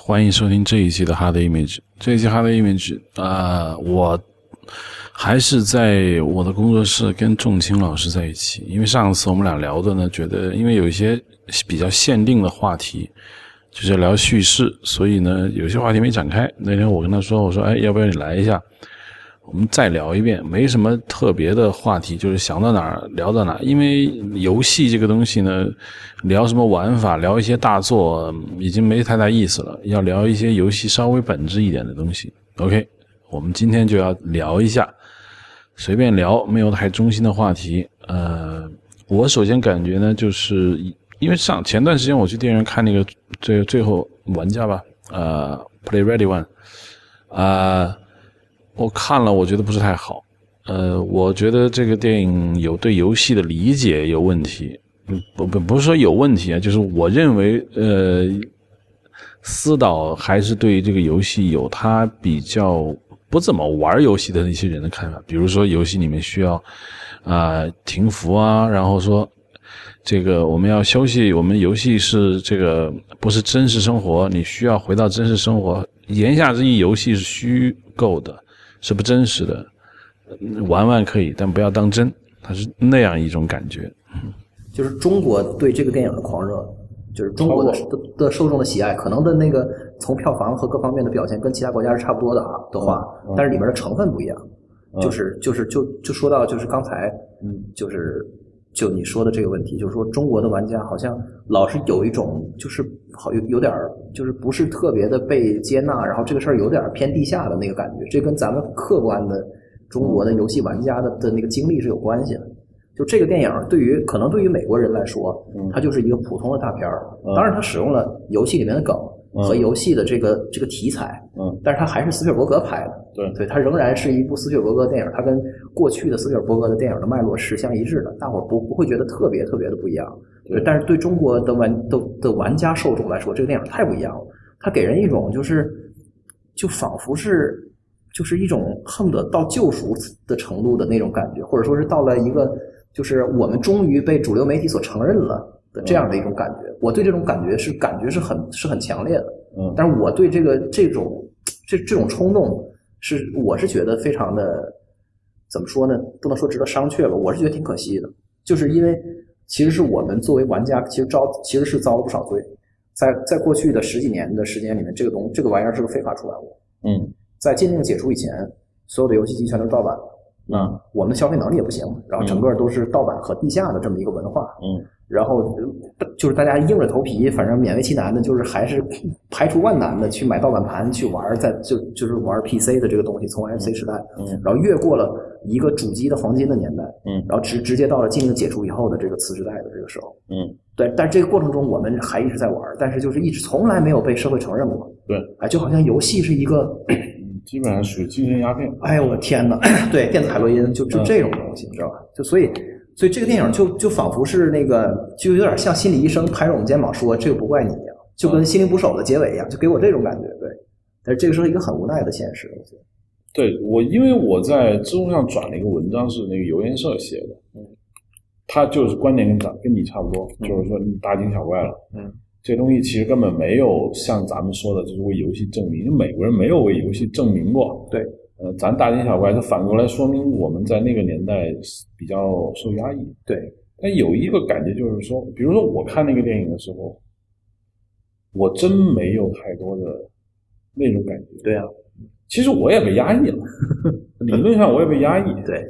欢迎收听这一期的 Hard Image。这一期 Hard Image 啊、我还是在我的工作室跟仲青老师在一起，因为上次我们俩聊的呢，觉得因为有一些比较限定的话题，就是聊叙事，所以呢，有些话题没展开。那天我跟他说，我说，哎，要不要你来一下？我们再聊一遍，没什么特别的话题，就是想到哪儿聊到哪儿。因为游戏这个东西呢，聊什么玩法，聊一些大作已经没太大意思了，要聊一些游戏稍微本质一点的东西。OK，我们今天就要聊一下，随便聊，没有太中心的话题。呃，我首先感觉呢，就是因为上前段时间我去电影院看那个最最后玩家吧，呃，Play Ready One，啊、我看了，我觉得不是太好。呃，我觉得这个电影有对游戏的理解有问题。不不不是说有问题啊，就是我认为，呃，思导还是对于这个游戏有他比较不怎么玩游戏的那些人的看法。比如说，游戏里面需要啊、停服啊，然后说这个我们要休息，我们游戏是这个不是真实生活，你需要回到真实生活。言下之意，游戏是虚构的，是不真实的。嗯玩玩可以，但不要当真，它是那样一种感觉。就是中国对这个电影的狂热，就是中国的的的受众的喜爱，可能的那个从票房和各方面的表现跟其他国家是差不多的啊的话，但是里面的成分不一样。就是就是就就说到就是刚才，嗯，就是就你说的这个问题，就是说中国的玩家好像老是有一种就是好有有点儿就是不是特别的被接纳，然后这个事儿有点儿偏地下的那个感觉，这跟咱们客观的中国的游戏玩家的的那个经历是有关系的。就这个电影对于可能对于美国人来说，它就是一个普通的大片儿。当然，它使用了游戏里面的梗和游戏的这个这个题材，嗯，但是它还是斯皮尔伯格拍的，对。对，它仍然是一部斯皮尔伯格电影，它跟过去的斯皮尔伯格的电影的脉络是相一致的，大伙儿不不会觉得特别特别的不一样。对，但是对中国的玩的的玩家受众来说，这个电影太不一样了，它给人一种就是就仿佛是就是一种恨不得到救赎的程度的那种感觉，或者说是到了一个就是我们终于被主流媒体所承认了的这样的一种感觉。我对这种感觉是感觉是很是很强烈的，嗯但是我对这个这种这这种冲动是我是觉得非常的怎么说呢？不能说值得商榷吧，我是觉得挺可惜的，就是因为其实是我们作为玩家，其实遭其实是遭了不少罪。在在过去的十几年的时间里面，这个东这个玩意儿是个非法出版物。嗯在禁令解除以前，所有的游戏机全都是盗版的。嗯我们的消费能力也不行，然后整个都是盗版和地下的这么一个文化。嗯。然后呃就是大家硬着头皮，反正勉为其难的，就是还是排除万难的去买盗版盘去玩，在就就是玩 PC 的这个东西，从 FC 时代，嗯。然后越过了一个主机的黄金的年代，嗯。然后直直接到了禁令解除以后的这个次时代的这个时候，嗯，对，但这个过程中我们还一直在玩，但是就是一直从来没有被社会承认过，对，哎，就好像游戏是一个，嗯基本上属于精神鸦片。哎呦我天呐，对，电子海洛因就就这种东西，你知道吧？就所以。所以这个电影就就仿佛是那个，就有点像心理医生拍着我们肩膀说：“这个不怪你一样。”就跟《心灵捕手》的结尾一样，就给我这种感觉。对，但是这个是一个很无奈的现实，我觉得。对我，因为我在知乎上转了一个文章，是那个游研社写的，嗯，他就是观点跟咱跟你差不多，就是说你大惊小怪了，嗯，这东西其实根本没有像咱们说的，就是为游戏证明，因为美国人没有为游戏证明过，对，呃，咱大惊小怪，这反过来说明我们在那个年代比较受压抑，对，但有一个感觉就是说，比如说我看那个电影的时候，我真没有太多的那种感觉。对啊，其实我也被压抑了，理论上我也被压抑。对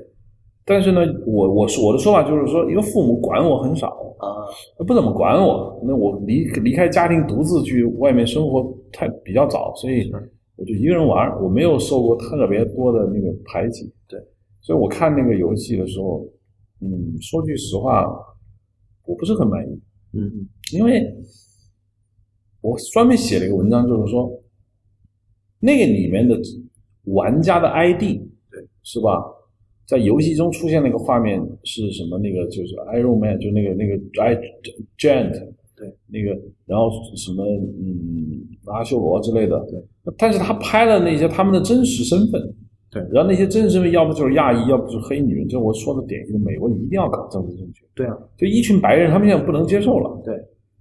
但是呢，我我我的说法就是说，因为父母管我很少，啊，不怎么管我。那我离离开家庭，独自去外面生活太比较早，所以我就一个人玩，我没有受过特别多的那个排挤。对，所以我看那个游戏的时候，嗯，说句实话，我不是很满意。嗯因为我专门写了一个文章，就是说那个里面的玩家的 ID，对，是吧？在游戏中出现那个画面是什么？那个就是 Iron Man，就那个那个 I Giant，对，那个然后什么嗯阿修罗之类的，对。但是他拍了那些他们的真实身份，对然后那些真实身份要不就是亚裔，要不就是黑女人，就我说的典型的美国你一定要搞政治正确。对啊，就一群白人，他们现在不能接受了。对，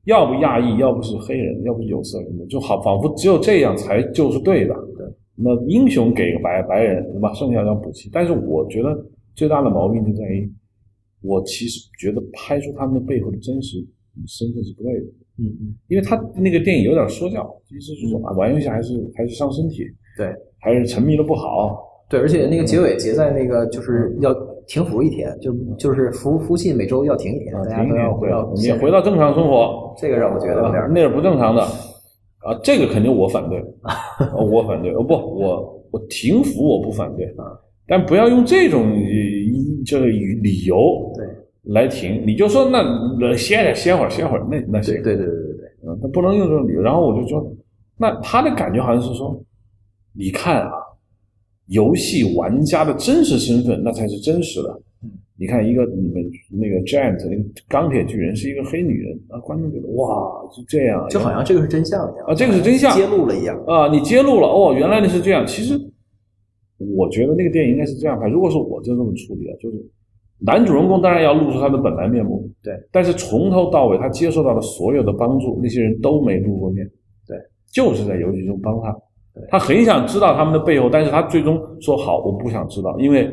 要不亚裔，要不是黑人，要不是有色人种，就好仿佛只有这样才就是对的。对，那英雄给个白白人，对吧？剩下要补齐。但是我觉得最大的毛病就在于，我其实觉得拍出他们的背后的真实身份是不对的。嗯嗯，因为他那个电影有点说教，意思是说啊，玩游戏还是还是伤身体，对还是沉迷的不好。对，而且那个结尾结在那个就是要停服一天，就就是服服务器每周要停一天，啊，大家都要回到你也回到正常生活，这个让我觉得有点啊那是不正常的啊，这个肯定我反对，啊我反对，哦不，我我停服我不反对啊，但不要用这种呃这个理由对来停，你就说那那歇着歇会儿歇会儿，那那行对，对对对对对，嗯，他不能用这种理由。然后我就说，那他的感觉好像是说，你看啊，游戏玩家的真实身份那才是真实的。嗯你看一个你们那个 Giant 那个钢铁巨人是一个黑女人啊，观众觉得哇是这样，就好像这个是真相一样啊这个是真相揭露了一样。啊你揭露了哦，原来你是这样。其实我觉得那个电影应该是这样拍，如果是我就这么处理啊，就是男主人公当然要露出他的本来面目，对，但是从头到尾他接受到的所有的帮助，那些人都没露过面，对，就是在游戏中帮他对，他很想知道他们的背后，但是他最终说好，我不想知道，因为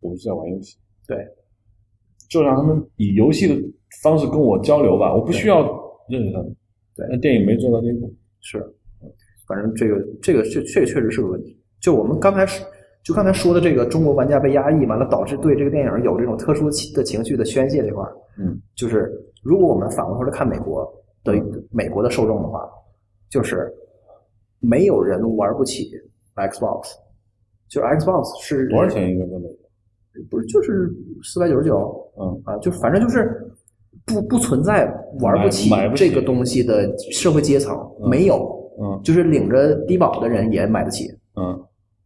我们是在玩游戏，对，就让他们以游戏的方式跟我交流吧，我不需要认识他们，对。那电影没做到那一步，是，反正这个这个确确确实是个问题。就我们刚才是就刚才说的这个中国玩家被压抑，完了导致对这个电影有这种特殊情的情绪的宣泄这块儿，嗯，就是如果我们反过头来看美国的美国的受众的话，就是没有人玩不起 Xbox，就是 Xbox 是多少？钱一个？在美国？不是就是四百九十九，嗯啊，就反正就是不不存在玩不起这个东西的社会阶层，嗯没有，嗯就是领着低保的人也买得起，嗯。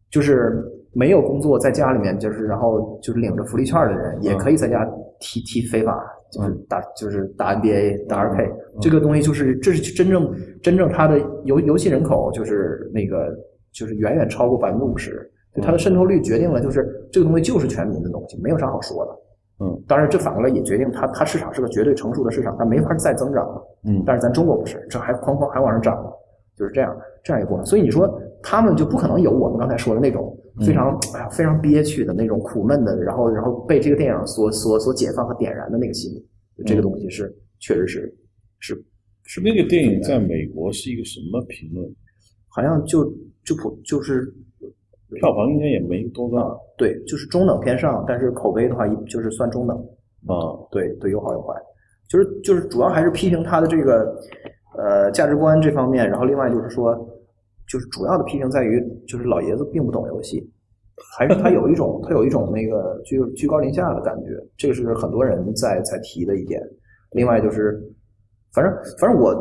就是没有工作在家里面，就是然后就是领着福利券的人也可以在家踢踢非法，就是打就是打 NBA 打 2K，这个东西就是这是真正真正它的游游戏人口就是那个就是远远超过百分之五十，就它的渗透率决定了就是这个东西就是全民的东西，没有啥好说的。嗯当然，这反过来也决定它它市场是个绝对成熟的市场，它没法再增长了。嗯但是咱中国不是，这还哐哐还往上涨了，就是这样这样一个过程。所以你说他们就不可能有我们刚才说的那种非常、哎呀非常憋屈的那种苦闷的，然后然后被这个电影所所所解放和点燃的那个心理，这个东西是确实是是是那个电影在美国是一个什么评论？好像就就普就是票房应该也没多高对，就是中等偏上，但是口碑的话一就是算中等。啊。对对，有好有坏，就是就是主要还是批评他的这个呃价值观这方面，然后另外就是说，就是主要的批评在于，就是老爷子并不懂游戏，还是他有一种他有一种那个居居高临下的感觉，这个是很多人在在提的一点。另外就是，反正反正我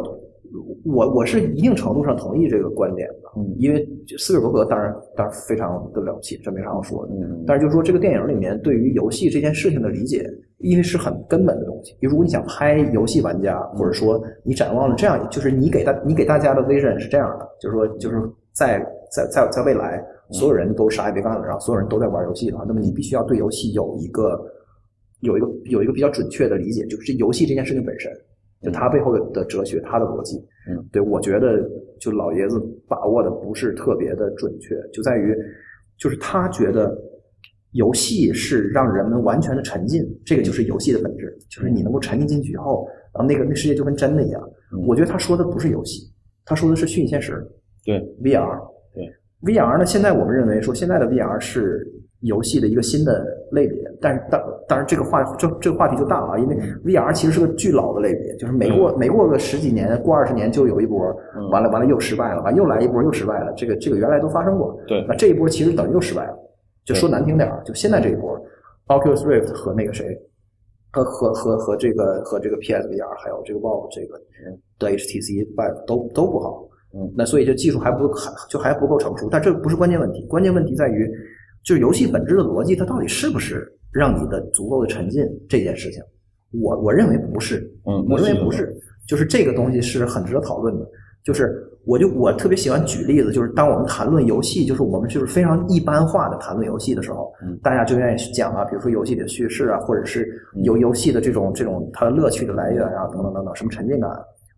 我我是一定程度上同意这个观点的，嗯因为斯皮尔伯格当然当然非常的了不起，这没啥好说的。嗯但是就是说，这个电影里面对于游戏这件事情的理解，因为是很根本的东西。如果你想拍游戏玩家，或者说你展望了这样，就是你给大你给大家的 vision 是这样的，就是说，就是在在在在未来，所有人都啥也别干了，然后所有人都在玩游戏的话，那么你必须要对游戏有一个有一个有一个比较准确的理解，就是游戏这件事情本身，就他背后的的哲学，他的逻辑。嗯，对我觉得就老爷子把握的不是特别的准确，就在于就是他觉得游戏是让人们完全的沉浸，这个就是游戏的本质，就是你能够沉浸进去以后，然后那个那世界就跟真的一样。嗯我觉得他说的不是游戏，他说的是虚拟现实对 VR。对 VR 呢，现在我们认为说现在的 VR 是游戏的一个新的类别，但是当当然这个话这这个话题就大了啊，因为 VR 其实是个巨老的类别，就是每过每过个十几年，过二十年就有一波，嗯。完了完了又失败了，完又来一波又失败了，这个这个原来都发生过，对。那这一波其实等于又失败了，就说难听点儿，就现在这一波，Oculus Rift 和那个谁，和和和和这个和这个 PSVR 还有这个 Valve 这个的 HTC Vive 都都不好，嗯。那所以这技术还不还就还不够成熟，但这不是关键问题，关键问题在于，就是游戏本质的逻辑，它到底是不是让你的足够的沉浸这件事情，我我认为不是，嗯，我认为不是，就是这个东西是很值得讨论的。就是我就我特别喜欢举例子，就是当我们谈论游戏，就是我们就是非常一般化的谈论游戏的时候，嗯大家就愿意去讲啊，比如说游戏里的叙事啊，或者是游游戏的这种这种它的乐趣的来源啊，等等等等，什么沉浸感，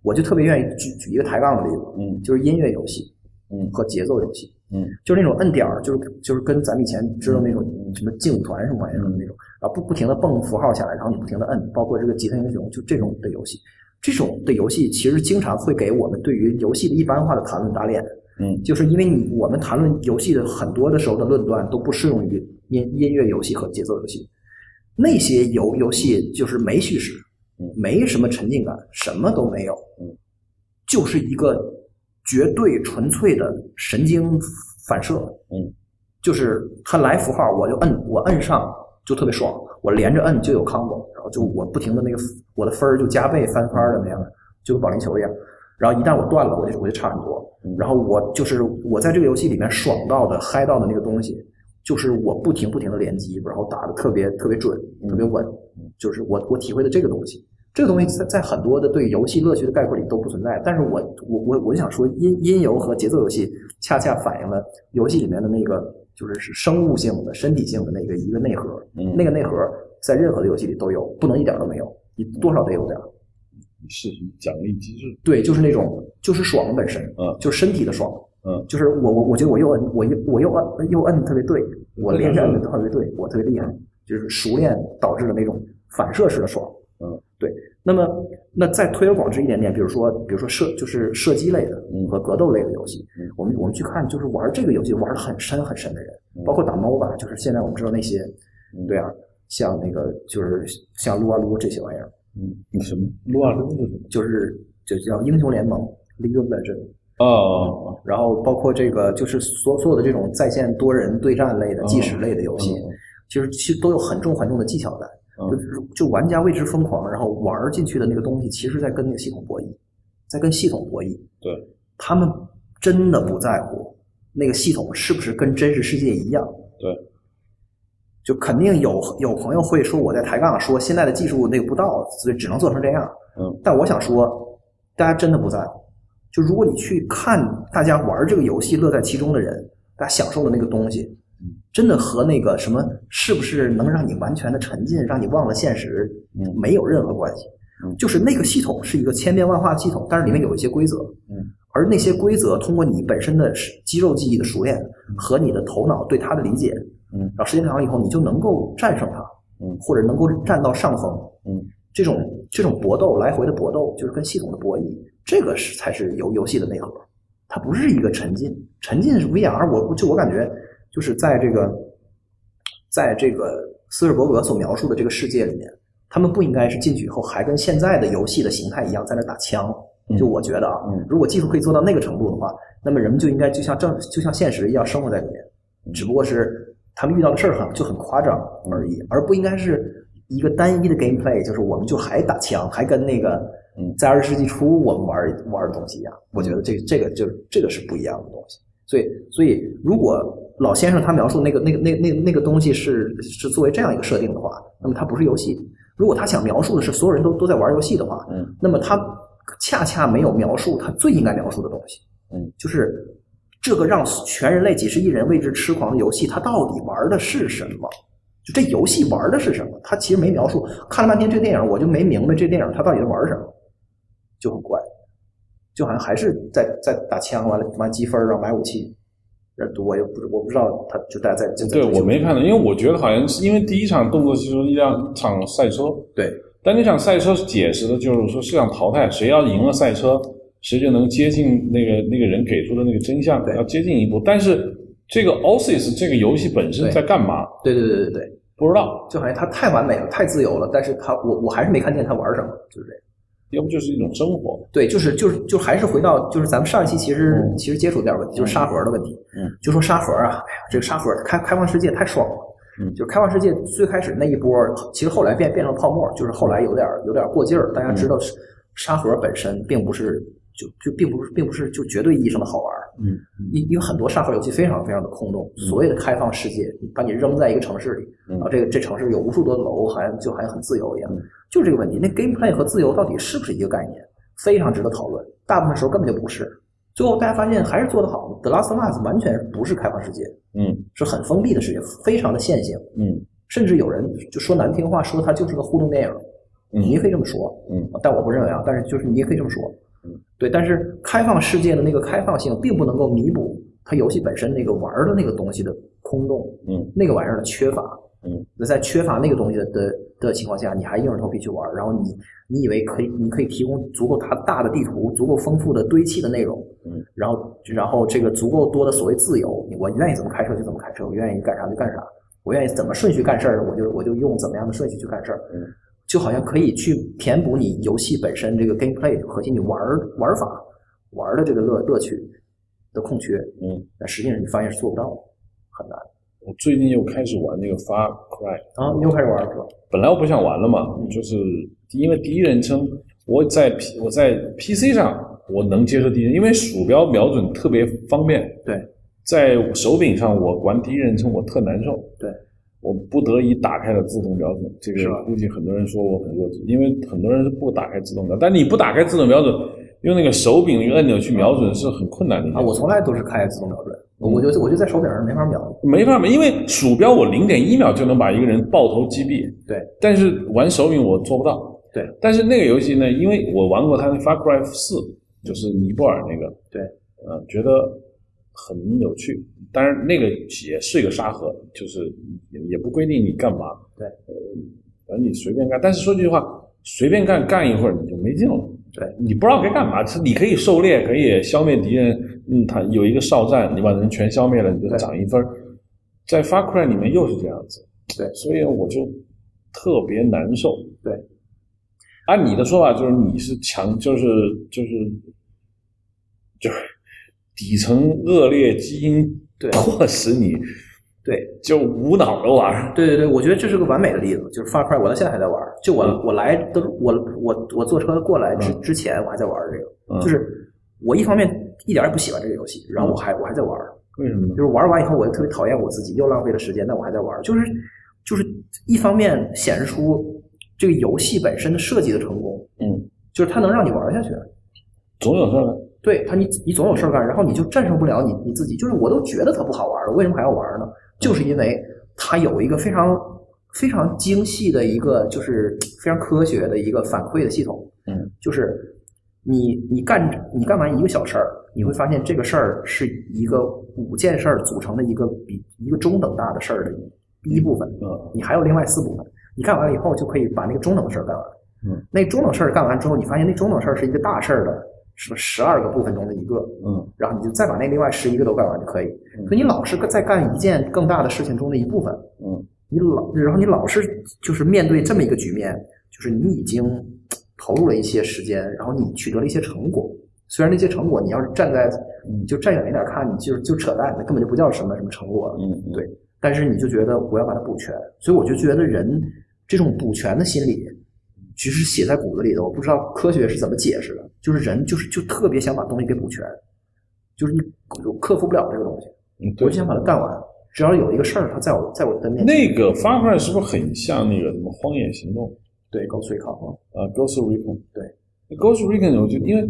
我就特别愿意举举一个抬杠的例子，嗯就是音乐游戏嗯和节奏游戏。嗯。就是那种摁点儿，就是就是跟咱们以前知道那种什么劲舞团什么玩意儿的那种，然后不不停的蹦符号下来，然后你不停的摁，包括这个吉他英雄，就这种的游戏，这种的游戏其实经常会给我们对于游戏的一般化的谈论打脸，嗯。就是因为你我们谈论游戏的很多的时候的论断都不适用于音音乐游戏和节奏游戏，那些游游戏就是没叙事嗯，没什么沉浸感，什么都没有，嗯，就是一个绝对纯粹的神经反射，嗯，就是它来符号我就摁，我摁上就特别爽，我连着摁就有 combo，然后就我不停的那个我的分儿就加倍翻番儿的那样，就跟保龄球一样。然后一旦我断了，我就我就差很多。嗯然后我就是我在这个游戏里面爽到的、嗨到的那个东西，就是我不停不停的连击，然后打的特别特别准、特别稳，就是我我体会的这个东西。这个东西在在很多的对游戏乐趣的概括里都不存在，但是我我我我就想说，音音游和节奏游戏恰恰反映了游戏里面的那个就是是生物性的、身体性的那个一个内核，嗯那个内核在任何的游戏里都有，不能一点都没有，你多少得有点儿。是奖励机制？对，就是那种就是爽本身，嗯就是身体的爽，嗯，就是我我我觉得我又摁我又我又摁又摁得特别对，我连着摁的特别对，我特别厉害，就是熟练导致的那种反射式的爽，嗯，对。那么那再推而广之一点点，比如说比如说射就是射击类的嗯和格斗类的游戏，嗯我们我们去看就是玩这个游戏玩的很深很深的人，嗯包括打 MOBA，就是现在我们知道那些，嗯对啊，像那个就是像撸啊撸这些玩意儿，嗯，你什么撸啊撸是什么？就是就叫英雄联盟 League of Legends。哦哦然后包括这个就是所所有的这种在线多人对战类的、计时类的游戏，嗯其实其实都有很重很重的技巧在。嗯就就玩家为之疯狂，然后玩进去的那个东西，其实在跟那个系统博弈，在跟系统博弈。对，他们真的不在乎那个系统是不是跟真实世界一样。对，就肯定有有朋友会说我在抬杠，说现在的技术那个不到，所以只能做成这样。嗯，但我想说，大家真的不在乎。就如果你去看大家玩这个游戏乐在其中的人，大家享受的那个东西，真的和那个什么是不是能让你完全的沉浸，让你忘了现实，嗯没有任何关系。嗯。就是那个系统是一个千变万化的系统，但是里面有一些规则，嗯，而那些规则通过你本身的肌肉记忆的熟练和你的头脑对它的理解，嗯。然后时间长了以后，你就能够战胜它，嗯。或者能够占到上风，嗯，这种这种搏斗来回的搏斗，就是跟系统的博弈，这个是才是游游戏的内核，它不是一个沉浸，沉浸是 VR，我就我感觉就是在这个，在这个斯尔伯格所描述的这个世界里面，他们不应该是进去以后还跟现在的游戏的形态一样在那打枪。就我觉得啊嗯，如果技术可以做到那个程度的话，那么人们就应该就像正就像现实一样生活在里面，只不过是他们遇到的事儿很就很夸张而已，而不应该是一个单一的 gameplay，就是我们就还打枪，还跟那个嗯在二十世纪初我们玩玩的东西一样。我觉得这这个就这个是不一样的东西。所以所以如果老先生他描述那个那个那那那个东西是是作为这样一个设定的话，那么它不是游戏。如果他想描述的是所有人都都在玩游戏的话，嗯那么他恰恰没有描述他最应该描述的东西，嗯，就是这个让全人类几十亿人为之痴狂的游戏，它到底玩的是什么？就这游戏玩的是什么？他其实没描述。看了半天这电影，我就没明白这电影它到底在玩什么，就很怪，就好像还是在在打枪，完了完积分，然后买武器。呃我也不我不知道他就大家在对我没看到，因为我觉得好像是因为第一场动作戏是一辆场赛车，对但那场赛车解释的就是说是想淘汰，谁要赢了赛车，谁就能接近那个那个人给出的那个真相，对要接近一步。但是这个 OSIS 这个游戏本身在干嘛？对对对对对，不知道，就好像它太完美了，太自由了，但是他我我还是没看见他玩什么，就是这样。要不就是一种生活。对，就是就是就还是回到就是咱们上一期其实、嗯其实接触点问题，就是沙盒的问题。嗯，就说沙盒啊，哎呀，这个沙盒开开放世界太爽了。嗯就是开放世界最开始那一波，其实后来变变成泡沫，就是后来有点有点过劲儿。大家知道沙盒本身并不是就就并不是并不是就绝对意义上的好玩儿。嗯因因为很多沙盒游戏非常非常的空洞，所谓的开放世界，你把你扔在一个城市里，嗯啊，这个这城市有无数多的楼，好像就好像很自由一样嗯，就是这个问题。那 gameplay 和自由到底是不是一个概念？非常值得讨论。大部分时候根本就不是。最后大家发现还是做得好，《The Last of Us》完全不是开放世界，嗯是很封闭的世界，非常的线性。嗯甚至有人就说难听话，说它就是个互动电影，嗯你也可以这么说，嗯，但我不认为啊，但是就是你也可以这么说，嗯，对，但是开放世界的那个开放性，并不能够弥补它游戏本身那个玩的那个东西的空洞，嗯，那个玩意儿的缺乏，嗯，那在缺乏那个东西的的的情况下，你还硬着头皮去玩，然后你你以为可以，你可以提供足够大大的地图，足够丰富的堆砌的内容，嗯，然后然后这个足够多的所谓自由，我愿意怎么开车就怎么开车，我愿意干啥就干啥。我愿意怎么顺序干事儿，我就我就用怎么样的顺序去干事儿，嗯，就好像可以去填补你游戏本身这个 gameplay 核心，你玩儿玩法玩的这个乐乐趣的空缺，嗯，但实际上你发现是做不到的，很难我最近又开始玩那个 Far Cry，啊！你又开始玩儿是吧？本来我不想玩了嘛，就是因为第一人称，我在 P 我在 PC 上我能接受第一人，因为鼠标瞄准特别方便。对，在手柄上我玩第一人称我特难受。对，我不得已打开了自动瞄准，这个估计很多人说我很弱智，因为很多人是不打开自动瞄，但你不打开自动瞄准，用那个手柄那个按钮去瞄准是很困难的啊，我从来都是开自动瞄准，我就我就在手柄上没法瞄。没法瞄，因为鼠标我零点一秒就能把一个人爆头击毙。对，但是玩手柄我做不到。对，但是那个游戏呢，因为我玩过它的《Far Cry 四》，就是尼泊尔那个，对，呃，觉得很有趣。当然，那个也是一个沙盒，就是也也不规定你干嘛。对，呃，反正你随便干。但是说句实话，随便干干一会儿你就没劲了。对，你不知道该干嘛，是你可以狩猎，可以消灭敌人。嗯，他有一个哨站，你把人全消灭了，你就对涨一分。在 Far Cry 里面又是这样子，对所以我就特别难受。对，按你的说法，就是你是强，就是就是就是底层恶劣基因对 迫使你对就无脑的玩儿。对对对，我觉得这是个完美的例子，就是 Far Cry，我到现在还在玩儿。就我嗯我来的我我我坐车过来之之前，我还在玩儿这个，嗯就是我一方面一点也不喜欢这个游戏，然后我还我还在玩儿。为什么呢就？是玩完以后，我就特别讨厌我自己，又浪费了时间，但我还在玩。就是就是一方面显示出这个游戏本身的设计的成功，嗯，就是它能让你玩下去。总有事儿呢。对他，你你总有事儿干，然后你就战胜不了你你自己。就是我都觉得它不好玩了，为什么还要玩呢？就是因为它有一个非常非常精细的一个，就是非常科学的一个反馈的系统。嗯，就是你你干你干完一个小事儿，你会发现这个事儿是一个五件事儿组成的一个比一个中等大的事儿的第一部分。嗯你还有另外四部分，你干完了以后就可以把那个中等的事儿干完。嗯，那中等事儿干完之后，你发现那中等事儿是一个大事儿的什么十二个部分中的一个，嗯然后你就再把那另外十一个都干完就可以。所以你老是在干一件更大的事情中的一部分，嗯你老然后你老是就是面对这么一个局面，就是你已经投入了一些时间，然后你取得了一些成果。虽然那些成果你要是站在你就站远一点看，你就就扯淡，那根本就不叫什么什么成果了。嗯，嗯对，但是你就觉得我要把它补全，所以我就觉得人这种补全的心理，其实写在骨子里的。我不知道科学是怎么解释的，就是人就是就特别想把东西给补全，就是你克服不了这个东西，嗯，我就。想把它干完。只要有一个事儿，它在我在我的面前，那个 Far Cry 是不是很像那个什么《荒野行动》对高随靠啊，啊，《Ghost Recon》对，《Ghost Recon》我觉得因为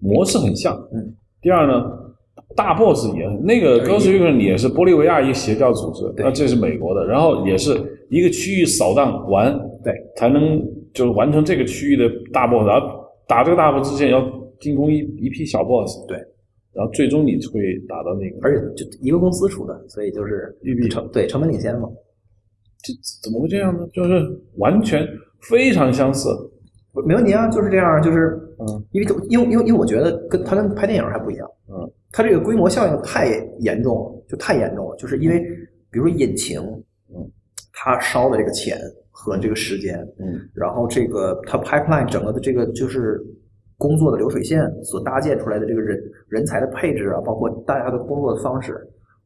模式很像，嗯。第二呢，大 boss 也那个《Ghost Recon》也是玻利维亚一个邪教组织，对那这是美国的，然后也是一个区域扫荡完，对，才能就是完成这个区域的大 boss，然后打这个大 boss 之前要进攻一一批小 boss，对，然后最终你会打到那个，而且就一个公司出的，所以就是育碧。成对成本领先嘛。这怎么会这样呢？就是完全非常相似，没问题啊，就是这样，就是嗯。因为因为因为因为我觉得跟它跟拍电影还不一样，嗯，它这个规模效应太严重了，就太严重了，就是因为比如说引擎，嗯，它烧的这个钱和这个时间，嗯然后这个它 pipeline 整个的这个就是工作的流水线所搭建出来的这个人人才的配置啊，包括大家的工作的方式，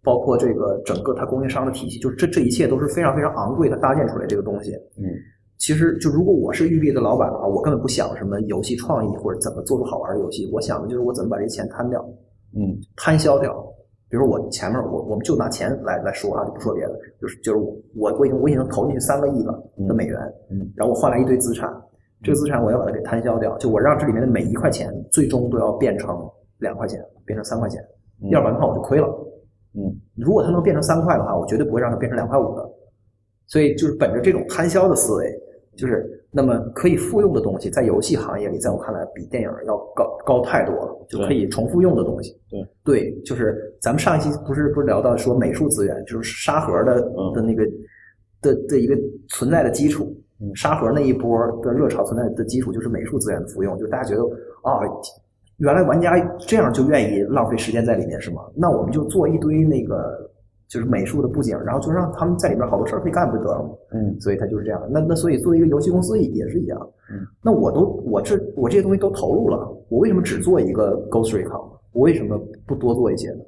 包括这个整个它供应商的体系，就是这这一切都是非常非常昂贵，它搭建出来这个东西。嗯其实就如果我是育碧的老板的话，我根本不想什么游戏创意或者怎么做出好玩的游戏，我想的就是我怎么把这钱摊掉，嗯摊销掉。比如我前面我我们就拿钱来来说啊，就不说别的，就是就是我我我已经我已经投进去三个亿了的美元，嗯然后我换来一堆资产，这个资产我要把它给摊销掉，就我让这里面的每一块钱最终都要变成两块钱，变成三块钱，嗯要不然的话我就亏了。嗯如果它能变成三块的话，我绝对不会让它变成两块五的。所以就是本着这种摊销的思维，就是那么可以复用的东西，在游戏行业里，在我看来比电影要高高太多了，就可以重复用的东西。对对，就是咱们上一期不是不是聊到说美术资源，就是沙盒的嗯的那个的的一个存在的基础嗯。沙盒那一波的热潮存在的基础就是美术资源的复用，就是大家觉得啊，原来玩家这样就愿意浪费时间在里面是吗？那我们就做一堆那个就是美术的布景，然后就让他们在里边好多事儿可以干不就得了吗？嗯所以它就是这样。那那所以作为一个游戏公司也是一样。嗯，那我都我这我这些东西都投入了，我为什么只做一个 Ghost Recon？我为什么不多做一些呢？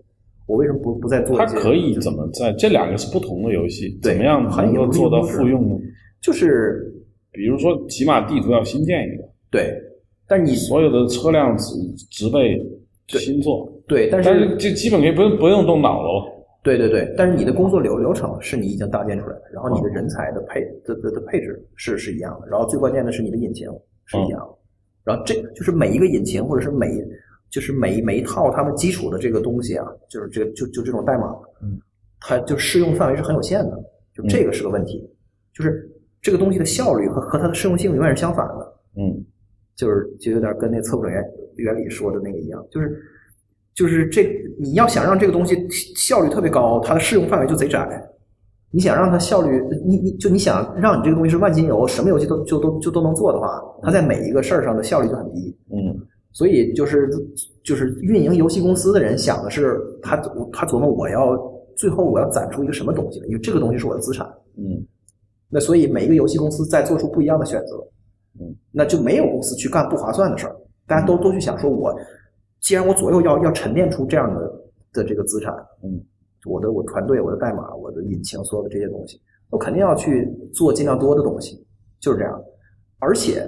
我为什么不不再做它一些？可以怎么在这两个是不同的游戏，怎么样能够做到复用呢？就是比如说，起码地图要新建一个，对，但你所有的车辆植植被新做，对，但但是是这基本可以不用不用动脑了。对对对，但是你的工作流流程是你已经搭建出来的，然后你的嗯。人才的配的的的配置是是一样的，然后最关键的是你的引擎是一样的，然后这就是每一个引擎或者是每就是每每一套他们基础的这个东西啊，就是这个就就这种代码，嗯，它就适用范围是很有限的，就这个是个问题，就是这个东西的效率和和它的适用性永远是相反的，嗯。就是就有点跟那测不准原原理说的那个一样，就是就是这你要想让这个东西效率特别高，它的适用范围就贼窄。你想让它效率，你你就你想让你这个东西是万金油，什么游戏都就都就都能做的话，它在每一个事儿上的效率就很低。嗯所以就是就是运营游戏公司的人想的是，他他琢磨我要最后我要攒出一个什么东西来，因为这个东西是我的资产。嗯那所以每一个游戏公司在做出不一样的选择，嗯，那就没有公司去干不划算的事儿，大家都都去想说我，既然我左右要要沉淀出这样的的这个资产，嗯，我的我团队、我的代码、我的引擎，所有的这些东西，我肯定要去做尽量多的东西，就是这样，而且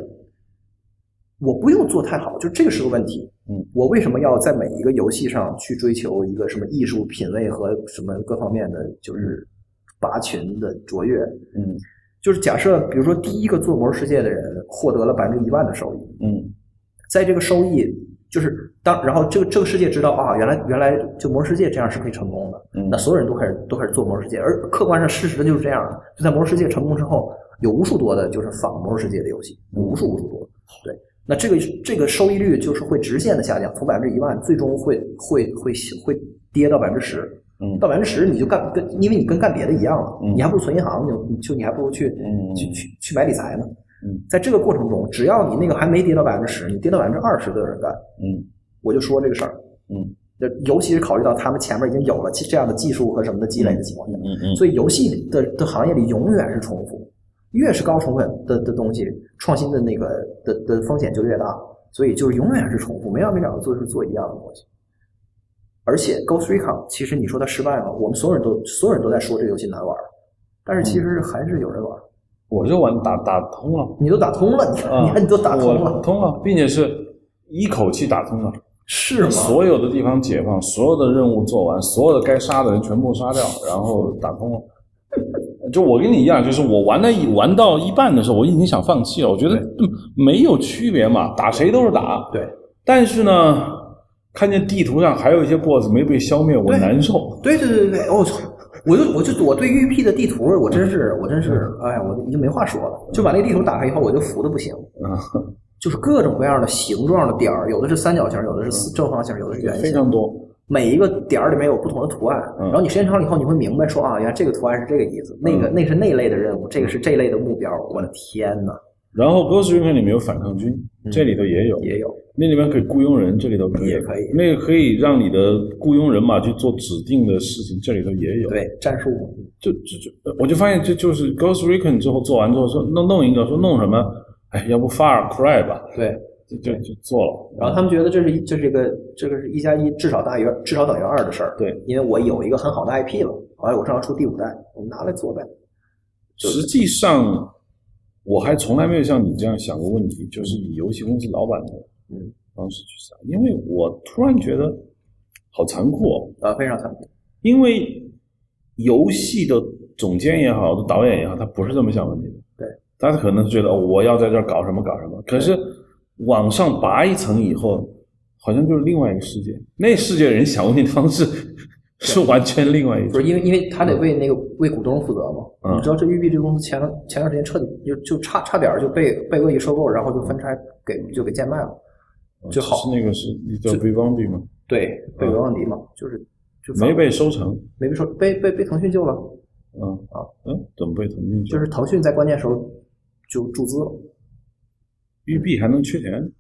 我不用做太好，就这个是个问题，嗯，我为什么要在每一个游戏上去追求一个什么艺术品味和什么各方面的就是拔群的卓越？嗯就是假设，比如说第一个做魔兽世界的人获得了百分之一万的收益，嗯在这个收益就是当，然后这个这个世界知道啊，原来原来就魔兽世界这样是可以成功的，嗯那所有人都开始都开始做魔兽世界，而客观上事实的就是这样的。就在魔兽世界成功之后，有无数多的就是仿魔兽世界的游戏，无数无数多。对，那这个这个收益率就是会直线的下降，从百分之一万最终会会会会跌到百分之十。嗯到百分之十，你就干跟，因为你跟干别的一样了，嗯你还不如存银行，你就你就你还不如去、嗯去去去买理财呢。嗯在这个过程中，只要你那个还没跌到百分之十，你跌到百分之二十都有人干。嗯我就说这个事儿，嗯那尤其是考虑到他们前面已经有了这样的技术和什么的积累的情况下，嗯嗯所以游戏的的行业里永远是重复，越是高成本的的东西，创新的那个的的风险就越大，所以就是永远是重复，没完没了的做是做一样的东西。而且 Ghost Recon 其实你说它失败吗？我们所有人都所有人都在说这个游戏难玩，但是其实还是有人玩。我就玩打打通了，你都打通了，你看，啊你看你都打通我了，通了，并且是一口气打通了，是吗？所有的地方解放，所有的任务做完，所有的该杀的人全部杀掉，然后打通了。就我跟你一样，就是我玩了一玩到一半的时候，我已经想放弃了。我觉得嗯没有区别嘛，打谁都是打。对但是呢，看见地图上还有一些 BOSS 没被消灭，我难受。对对对对对，我操！我就我就我对玉璧的地图，我真是我真是，哎呀，我已经没话说了。就把那地图打开以后，我就服的不行，嗯，就是各种各样的形状的点儿，有的是三角形，有的是四正方形，有的是圆形，非常多。每一个点儿里面有不同的图案。嗯然后你时间长了以后，你会明白说啊，原来这个图案是这个意思，那个那是那类的任务，这个是这类的目标。我的天哪，然后 Ghost Recon 里面有反抗军，这里头也有，也有那里面可以雇佣人，这里头可以也可以那个可以让你的雇佣人马去做指定的事情，这里头也有。，对战术，就就就，我就发现这就是 Ghost Recon 之后做完之后说弄弄一个，说弄什么？哎，要不 Far Cry 吧？对。就就就做了。然后他们觉得这是一这是一个这个是一加一至少大于至少等于二的事儿。对，因为我有一个很好的 IP 了，后来我正好出第五代，我们拿来做呗。实际上，我还从来没有像你这样想过问题，就是以游戏公司老板的嗯方式去想，因为我突然觉得好残酷哦。啊，非常残酷。因为游戏的总监也好，导演也好，他不是这么想问题的。对，大家可能觉得、哦我要在这儿搞什么搞什么，可是往上拔一层以后，好像就是另外一个世界。那世界人想问题的方式是完全另外一种不是。因为因为他得为那个为股东负责嘛。嗯你知道这育碧这个公司前段前段时间彻底就就差差点就被被恶意收购，然后就分拆给就给贱卖了。就好是那个是叫 Vivendi 吗？对，被嗯维旺迪嘛，就是就没被收成。没被收被被被腾讯救了，嗯啊嗯，怎么被腾讯救？就是腾讯在关键时候就注资了。育碧还能缺钱？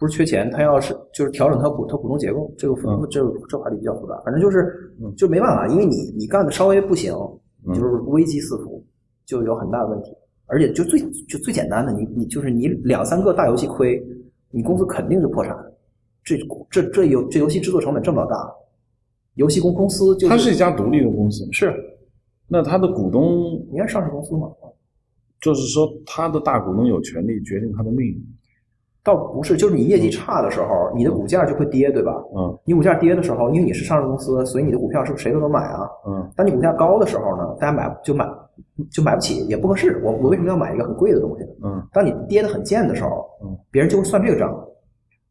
不是缺钱，他要是就是调整他股他股东结构，这个嗯这这话题比较复杂，反正就是嗯就没办法，因为你你干的稍微不行，嗯就是危机四伏，就有很大的问题。而且就最就最简单的，你你就是你两三个大游戏亏，你公司肯定是破产。这这这游这游戏制作成本这么大，游戏公公司就它是一家独立的公司，是那它的股东应该上市公司嘛？就是说，它的大股东有权利决定它的命运。倒不是，就是你业绩差的时候，你的股价就会跌，对吧？嗯你股价跌的时候，因为你是上市公司，所以你的股票是不是谁都能买啊？嗯当你股价高的时候呢，大家买就买就买不起，也不合适。我我为什么要买一个很贵的东西呢？嗯当你跌的很贱的时候嗯，别人就会算这个账，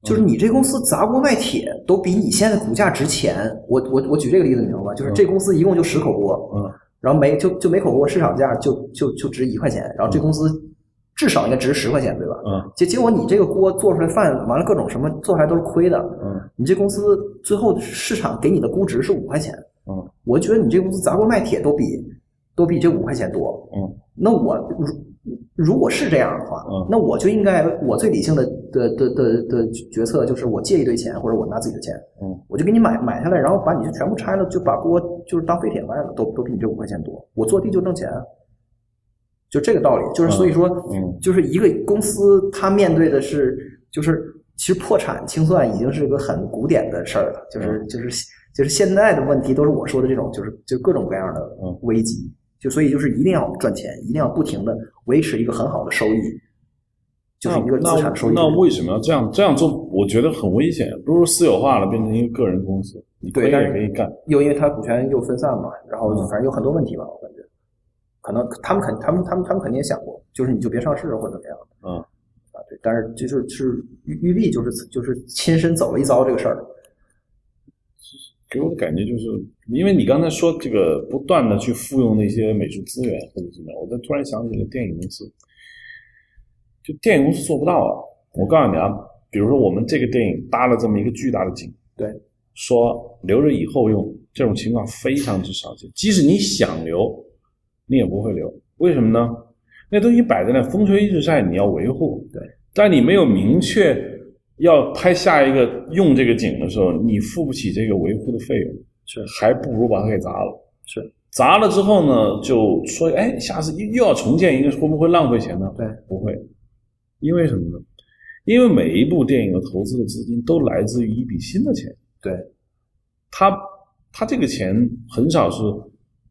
就是你这公司砸锅卖铁都比你现在股价值钱。我我我举这个例子，你明白吗？就是这公司一共就十口锅，嗯然后每就就每口锅市场价就就就值一块钱，然后这公司至少应该值十块钱，对吧？嗯。结结果你这个锅做出来饭，完了各种什么做出来都是亏的，嗯。你这公司最后市场给你的估值是五块钱，嗯。我觉得你这公司砸锅卖铁都比都比这五块钱多。嗯。那我如如果是这样的话，嗯。那我就应该我最理性的的的的的决策就是我借一堆钱，或者我拿自己的钱，嗯。我就给你买买下来，然后把你就全部拆了，就把锅就是当废铁卖了，都都比你这五块钱多。我坐地就挣钱，就这个道理。就是所以说，嗯就是一个公司它面对的是就是其实破产清算已经是一个很古典的事儿了，就是就是就是现在的问题都是我说的这种，就是就各种各样的嗯危机。就所以就是一定要赚钱，一定要不停的维持一个很好的收益，就是一个资产收益。那那为什么要这样这样做？我觉得很危险，不如私有化了，变成一个个人公司，你可以对也可以干。又因为它股权又分散嘛，然后嗯反正有很多问题吧，我感觉，可能他们肯他们他们他们肯定也想过，就是你就别上市或者怎么样，嗯啊对，但是就是是玉玉碧就是就是亲身走了一遭这个事儿，给我的感觉就是，因为你刚才说这个不断的去复用那些美术资源或者怎么样，我就突然想起了电影公司，就电影公司做不到啊。我告诉你啊，比如说我们这个电影搭了这么一个巨大的景，对，说留着以后用，这种情况非常之少见。即使你想留，你也不会留，为什么呢？那东西摆在那，风吹日晒，你要维护。对，但你没有明确要拍下一个用这个景的时候，你付不起这个维护的费用，是还不如把它给砸了。是砸了之后呢，就说，哎，下次又又要重建一个，会不会浪费钱呢？对，不会，因为什么呢？因为每一部电影的投资的资金都来自于一笔新的钱。对，他他这个钱很少是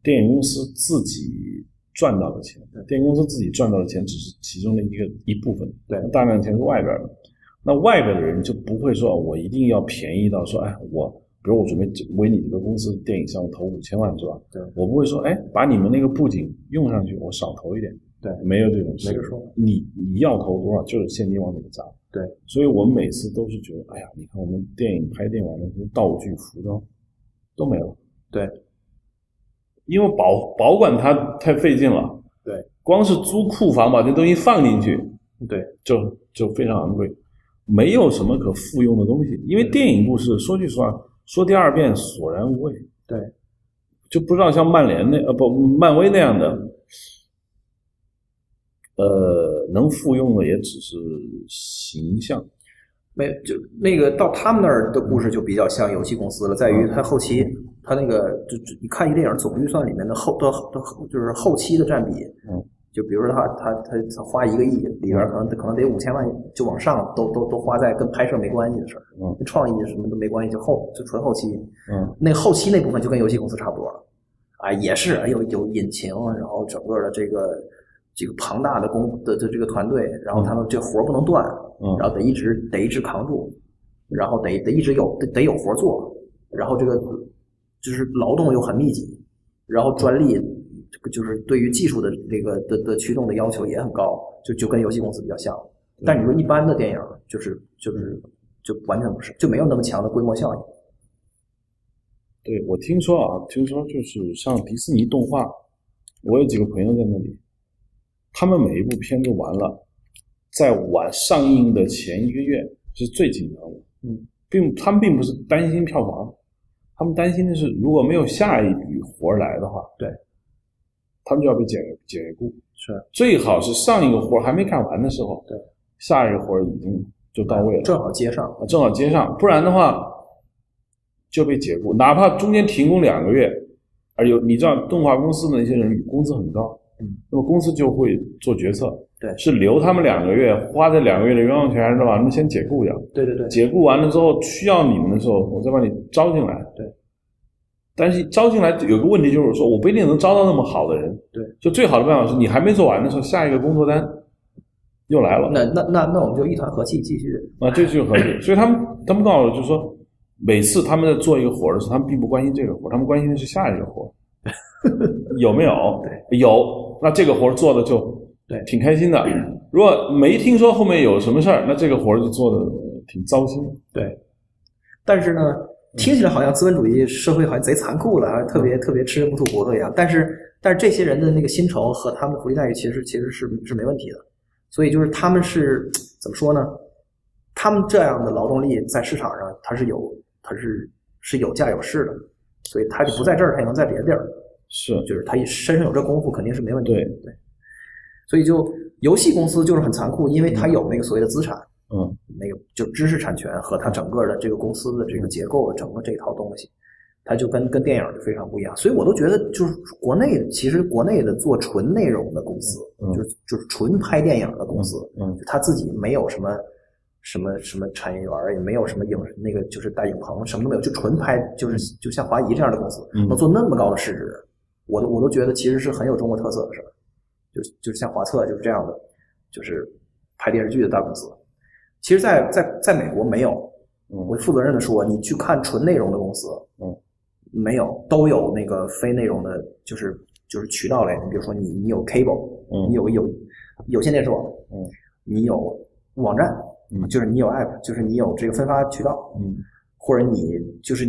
电影公司自己赚到的钱，电影公司自己赚到的钱只是其中的一个一部分，对大量的钱是外边的。那外边的人就不会说，我一定要便宜到说，哎，我比如我准备为你这个公司的电影项目投五千万是吧？对我不会说，哎，把你们那个布景用上去，我少投一点。对没有这种事，没这说法你你要投多少，就是现金往里面砸。对，所以我们每次都是觉得，哎呀，你看我们电影拍电完了，道具、服装都没了。对，因为保保管它太费劲了。对，光是租库房把这东西放进去，对，就就非常昂贵，没有什么可复用的东西。因为电影故事，说句实话，说第二遍索然无味。对，就不知道像曼联那呃不漫威那样的，呃，能复用的也只是形象。没就那个到他们那儿的故事就比较像游戏公司了，在于它后期它那个就就你看一电影总预算里面的后的的就是后期的占比，嗯，就比如说他他他他花一个亿里边可能可能得五千万就往上都都都花在跟拍摄没关系的事儿，嗯，跟创意什么都没关系，就后就纯后期，嗯。那后期那部分就跟游戏公司差不多了，啊，也是哎有有引擎，然后整个的这个这个庞大的工的的这个团队，然后他们这活儿不能断，嗯然后得一直得一直扛住，然后得得一直有得得有活做，然后这个就是劳动又很密集，然后专利这个就是对于技术的这个的的驱动的要求也很高，就就跟游戏公司比较像。但你说一般的电影，就是就是就完全不是，就没有那么强的规模效应。对，我听说啊，听说就是像迪士尼动画，我有几个朋友在那里，他们每一部片子完了，在晚上映的前一个月是最紧张的。嗯，并他们并不是担心票房，他们担心的是如果没有下一笔活来的话，对，他们就要被解解雇。是。最好是上一个活还没干完的时候，对，下一个活已经就到位了，正好接上。啊正好接上，不然的话就被解雇，哪怕中间停工两个月，而有你知道动画公司的那些人工资很高，嗯，那么公司就会做决策，对是留他们两个月，花这两个月的冤枉钱，还是把他们先解雇掉？对对对，解雇完了之后需要你们的时候，我再把你招进来。对，但是招进来有个问题就是说，我不一定能招到那么好的人。对，就最好的办法是你还没做完的时候，下一个工作单又来了。那那那那我们就一团和气继续。啊，继续和气。所以他们他们告诉我，就是说，每次他们在做一个活的时候，他们并不关心这个活，他们关心的是下一个活儿 有没有。有，那这个活儿做的就对挺开心的。如果没听说后面有什么事儿，那这个活儿就做的挺糟心。对，但是呢，听起来好像资本主义社会好像贼残酷了，啊，特别特别吃人不吐骨头一样。但是但是这些人的那个薪酬和他们的福利待遇其实其实是是没问题的。所以就是他们是怎么说呢？他们这样的劳动力在市场上它是有它是是有价有市的，所以他就不在这儿，他也能在别的地儿。是，就是他身上有这功夫，肯定是没问题。对。对，所以就游戏公司就是很残酷，因为它有那个所谓的资产，嗯，那个就知识产权和它整个的这个公司的这个结构，整个这一套东西，它就跟跟电影就非常不一样。所以我都觉得，就是国内其实国内的做纯内容的公司，嗯。就是就是纯拍电影的公司，嗯他自己没有什么。什么什么产业园也没有什么影那个就是大影棚什么都没有，就纯拍就是就像华谊这样的公司嗯。能做那么高的市值，我都我都觉得其实是很有中国特色的事儿，就就是像华策就是这样的，就是拍电视剧的大公司。其实在，在在美国没有，我负责任的说，你去看纯内容的公司，嗯，没有，都有那个非内容的，就是就是渠道类的，比如说你你有 cable，嗯你有有有线电视网，嗯，你有网站，嗯就是你有 app，就是你有这个分发渠道，嗯或者你就是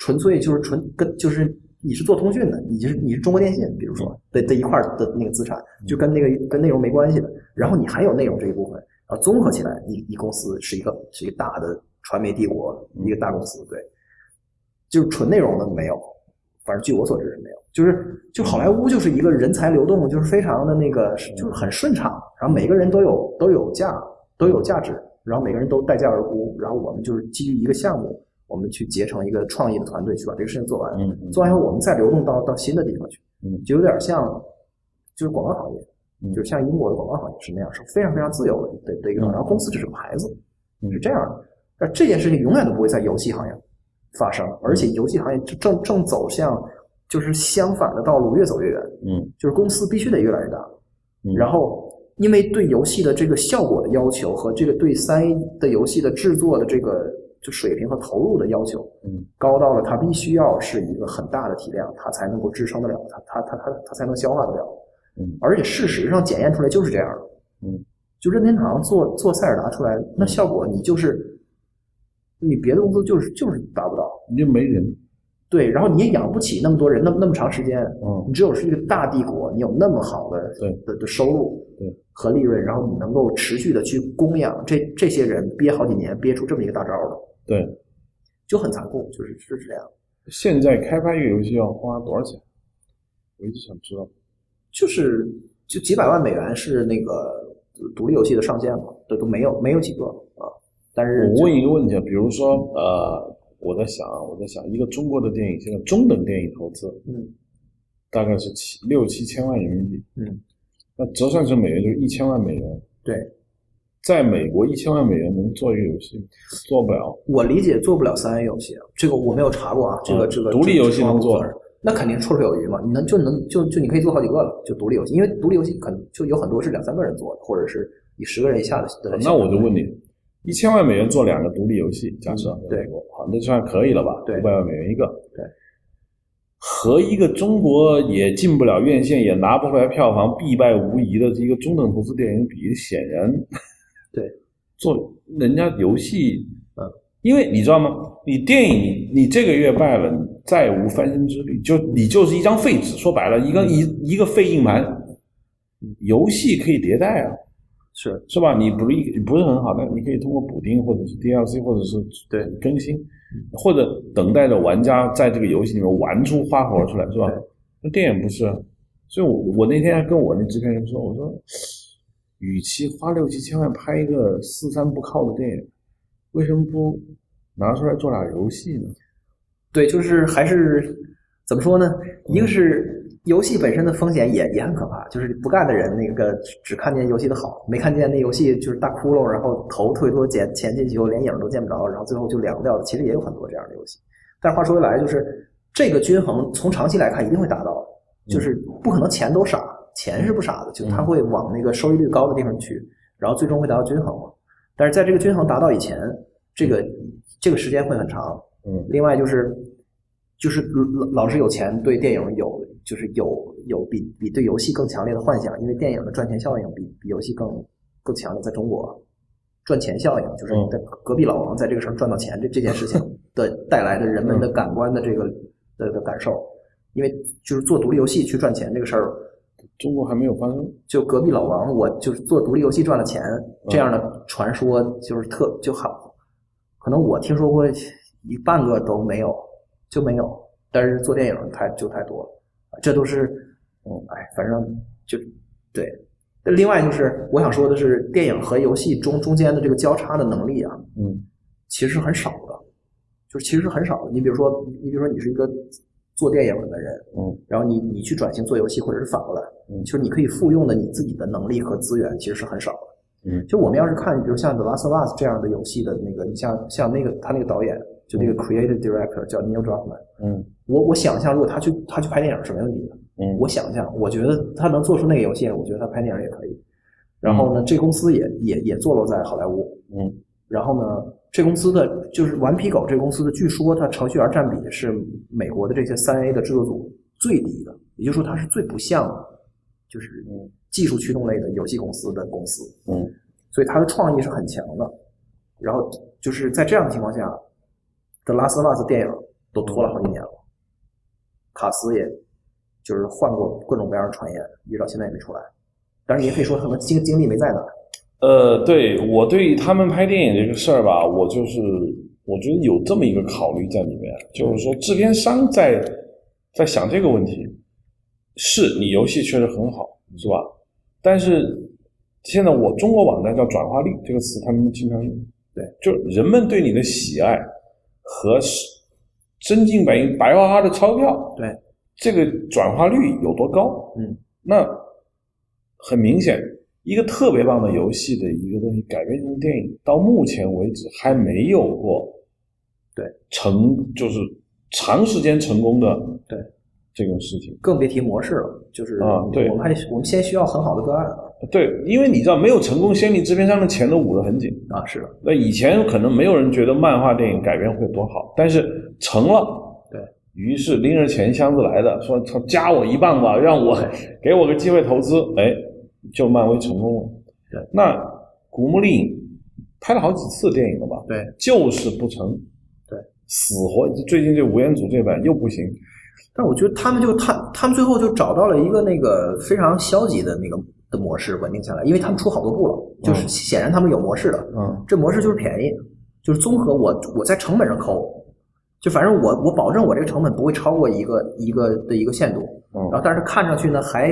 纯粹就是纯跟就是你是做通讯的，你是你是中国电信，比如说的的一块的那个资产，就跟那个跟内容没关系的。然后你还有内容这一部分，然后综合起来，你你公司是一个是一个大的传媒帝国，一个大公司，对，就是纯内容的没有，反正据我所知是没有。就是就好莱坞就是一个人才流动，就是非常的那个，就是很顺畅，然后每个人都有都有价都有价值，然后每个人都待价而沽，然后我们就是基于一个项目，我们去结成一个创意的团队去把这个事情做完，做完以后我们再流动到到新的地方去，嗯。就有点像就是广告行业，嗯。就是像英国的广告行业是那样，是非常非常自由的的的一个，嗯。然后公司只是个牌子，嗯。是这样的。但这件事情永远都不会在游戏行业发生，而且游戏行业正正走向就是相反的道路，越走越远。嗯。就是公司必须得越来越大，嗯。然后因为对游戏的这个效果的要求和这个对三 A 的游戏的制作的这个就水平和投入的要求，嗯。高到了它必须要是一个很大的体量，它才能够支撑得了，它它它它它才能消化得了。嗯。而且事实上检验出来就是这样的。嗯，就任天堂做做塞尔达出来，那效果你就是你别的公司就是就是达不到。你就没人，对，然后你也养不起那么多人，那么那么长时间，嗯。你只有是一个大帝国，你有那么好的对。的的收入对。和利润，然后你能够持续的去供养这这些人憋好几年，憋出这么一个大招的，对。就很残酷，就是就是这样。现在开发一个游戏要花多少钱？我一直想知道。就是就几百万美元是那个独立游戏的上限嘛，这都没有没有几个啊。但是我问一个问题啊，比如说呃，我在想啊，我在想，一个中国的电影现在中等电影投资嗯大概是七六七千万人民币，嗯，那折算成美元就是一千万美元。对在美国，一千万美元能做一个游戏？做不了。我理解做不了三 A 游戏，这个我没有查过啊，这个啊这个独立游戏能做那肯定绰绰有余嘛，你能就能就就你可以做好几个了，就独立游戏，因为独立游戏可能就有很多是两三个人做的，或者是以十个人以下的。那我就问你，一千万美元做两个独立游戏，假设嗯对好，那就算可以了吧？对五百万美元一个。对。和一个中国也进不了院线、也拿不出来票房、必败无疑的一个中等投资电影比，显然对做人家游戏，嗯，因为你知道吗？你电影你这个月败了，你再无翻身之力，就你就是一张废纸。说白了，一个一一个废硬盘。游戏可以迭代啊，是是吧？你不是一不是很好，但你可以通过补丁或者是 DLC 或者是对更新，或者等待着玩家在这个游戏里面玩出花活出来，是吧？那电影不是，所以我我那天还跟我那制片人说，我说，与其花六七千万拍一个四三不靠的电影，为什么不拿出来做俩游戏呢？对，就是还是怎么说呢？一个是。游戏本身的风险也也很可怕，就是不干的人那个只看见游戏的好，没看见那游戏就是大窟窿，然后头特别多钱钱进去以后连影都见不着，然后最后就凉掉了。其实也有很多这样的游戏。但是话说回来，就是这个均衡从长期来看一定会达到，就是不可能钱都傻，钱是不傻的，就它会往那个收益率高的地方去，然后最终会达到均衡嘛。但是在这个均衡达到以前，这个这个时间会很长。嗯，另外就是就是老老是有钱对电影有。就是有有比比对游戏更强烈的幻想，因为电影的赚钱效应比比游戏更更强烈。在中国，赚钱效应就是在隔壁老王在这个时候赚到钱这这件事情 的带来的人们的感官的这个的的感受，因为就是做独立游戏去赚钱这个事儿，中国还没有发生。就隔壁老王，我就是做独立游戏赚了钱这样的传说就是特就好，可能我听说过一半个都没有就没有，但是做电影太就太多了。这都是，嗯，哎，反正就对。另外就是，我想说的是，电影和游戏中中间的这个交叉的能力啊，嗯，其实是很少的，就是其实是很少的。你比如说，你比如说，你是一个做电影的人，嗯，然后你你去转型做游戏，或者是反过来，嗯，就是你可以复用的你自己的能力和资源，其实是很少的。嗯，就我们要是看，比如像《The Last of Us》这样的游戏的那个，你像像那个他那个导演，就那个 Creative Director 叫 Neil Druckmann，嗯，我我想象如果他去他去拍电影是没问题的。嗯，我想象，我觉得他能做出那个游戏，我觉得他拍电影也可以。然后呢，这公司也也也坐落在好莱坞。嗯，然后呢，这公司的就是顽皮狗这公司的，据说它程序员占比是美国的这些三 A 的制作组最低的，也就是说它是最不像就是技术驱动类的游戏公司的公司。嗯，所以它的创意是很强的。然后就是在这样的情况下，《The Last of Us》电影都拖了好几年了，卡斯也。就是换过各种各样的传言，一直到现在也没出来。但是你也可以说，他们精精力没在那儿。呃，对我对他们拍电影这个事儿吧，我就是我觉得有这么一个考虑在里面，就是说制片商在在想这个问题，是你游戏确实很好，是吧？但是现在我中国网站叫转化率这个词，他们经常用，对，就人们对你的喜爱和真金白银白花花的钞票，对。这个转化率有多高？嗯，那很明显，一个特别棒的游戏的一个东西改编成电影，到目前为止还没有过对成就是长时间成功的对这个事情，更别提模式了。就是啊，对，我们还我们先需要很好的个案。对，因为你知道，没有成功先例，制片商的钱都捂得很紧啊。是，那以前可能没有人觉得漫画电影改编会多好，但是成了。于是拎着钱箱子来的，说他加我一棒吧，让我给我个机会投资，哎，就漫威成功了。对，那古墓丽影拍了好几次电影了吧？对，就是不成。对，死活最近这吴彦祖这版又不行。但我觉得他们就他他们最后就找到了一个那个非常消极的那个的模式稳定下来，因为他们出好多部了，就是显然他们有模式的。嗯，这模式就是便宜，就是综合我我在成本上抠。就反正我我保证我这个成本不会超过一个一个的一个限度，然后但是看上去呢还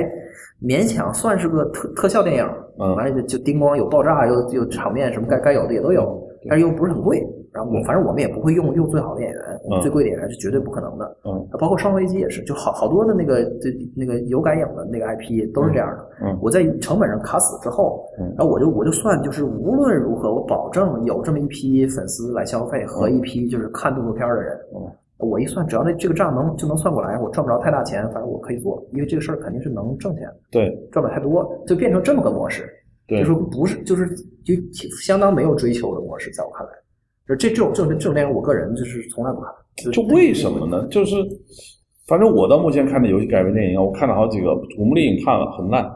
勉强算是个特特效电影，完了就就叮咣有爆炸又有场面什么该该有的也都有，但是又不是很贵。然后我反正我们也不会用用最好的演员，最贵的演员是绝对不可能的。嗯，包括《生化危机》也是，就好好多的那个这那个有感影的那个 IP 都是这样的。嗯，我在成本上卡死之后，然后我就我就算就是无论如何，我保证有这么一批粉丝来消费和一批就是看动作片的人。嗯，我一算，只要那这个账能就能算过来，我赚不着太大钱，反正我可以做，因为这个事儿肯定是能挣钱。对，赚不了太多，就变成这么个模式。对，就是不是就是就相当没有追求的模式，在我看来。这这种这种这种电影，我个人就是从来不看。就为什么呢？就是反正我到目前看的游戏改编电影啊，我看了好几个，《古墓丽影》看了很烂，《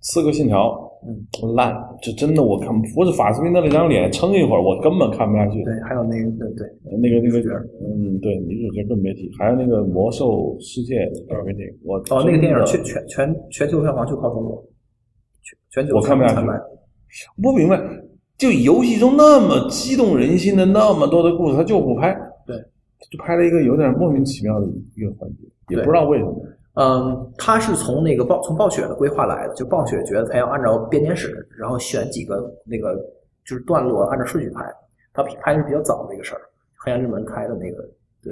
刺客信条》嗯烂，这真的我看不是法斯宾德那张脸撑一会儿，我根本看不下去。对，还有那个对对，那个那个嗯，对，女主角更别提，还有那个魔兽世界改编电影，我哦，那个电影全全全全球票房就靠中国，全全球我看不下去不明白，就游戏中那么激动人心的那么多的故事，他就不拍，对，就拍了一个有点莫名其妙的一个环节，也不知道为什么。嗯，他是从那个暴从暴雪的规划来的，就暴雪觉得他要按照编年史，然后选几个那个就是段落按照顺序拍，他拍的是比较早的一个事儿，黑暗之门开的那个，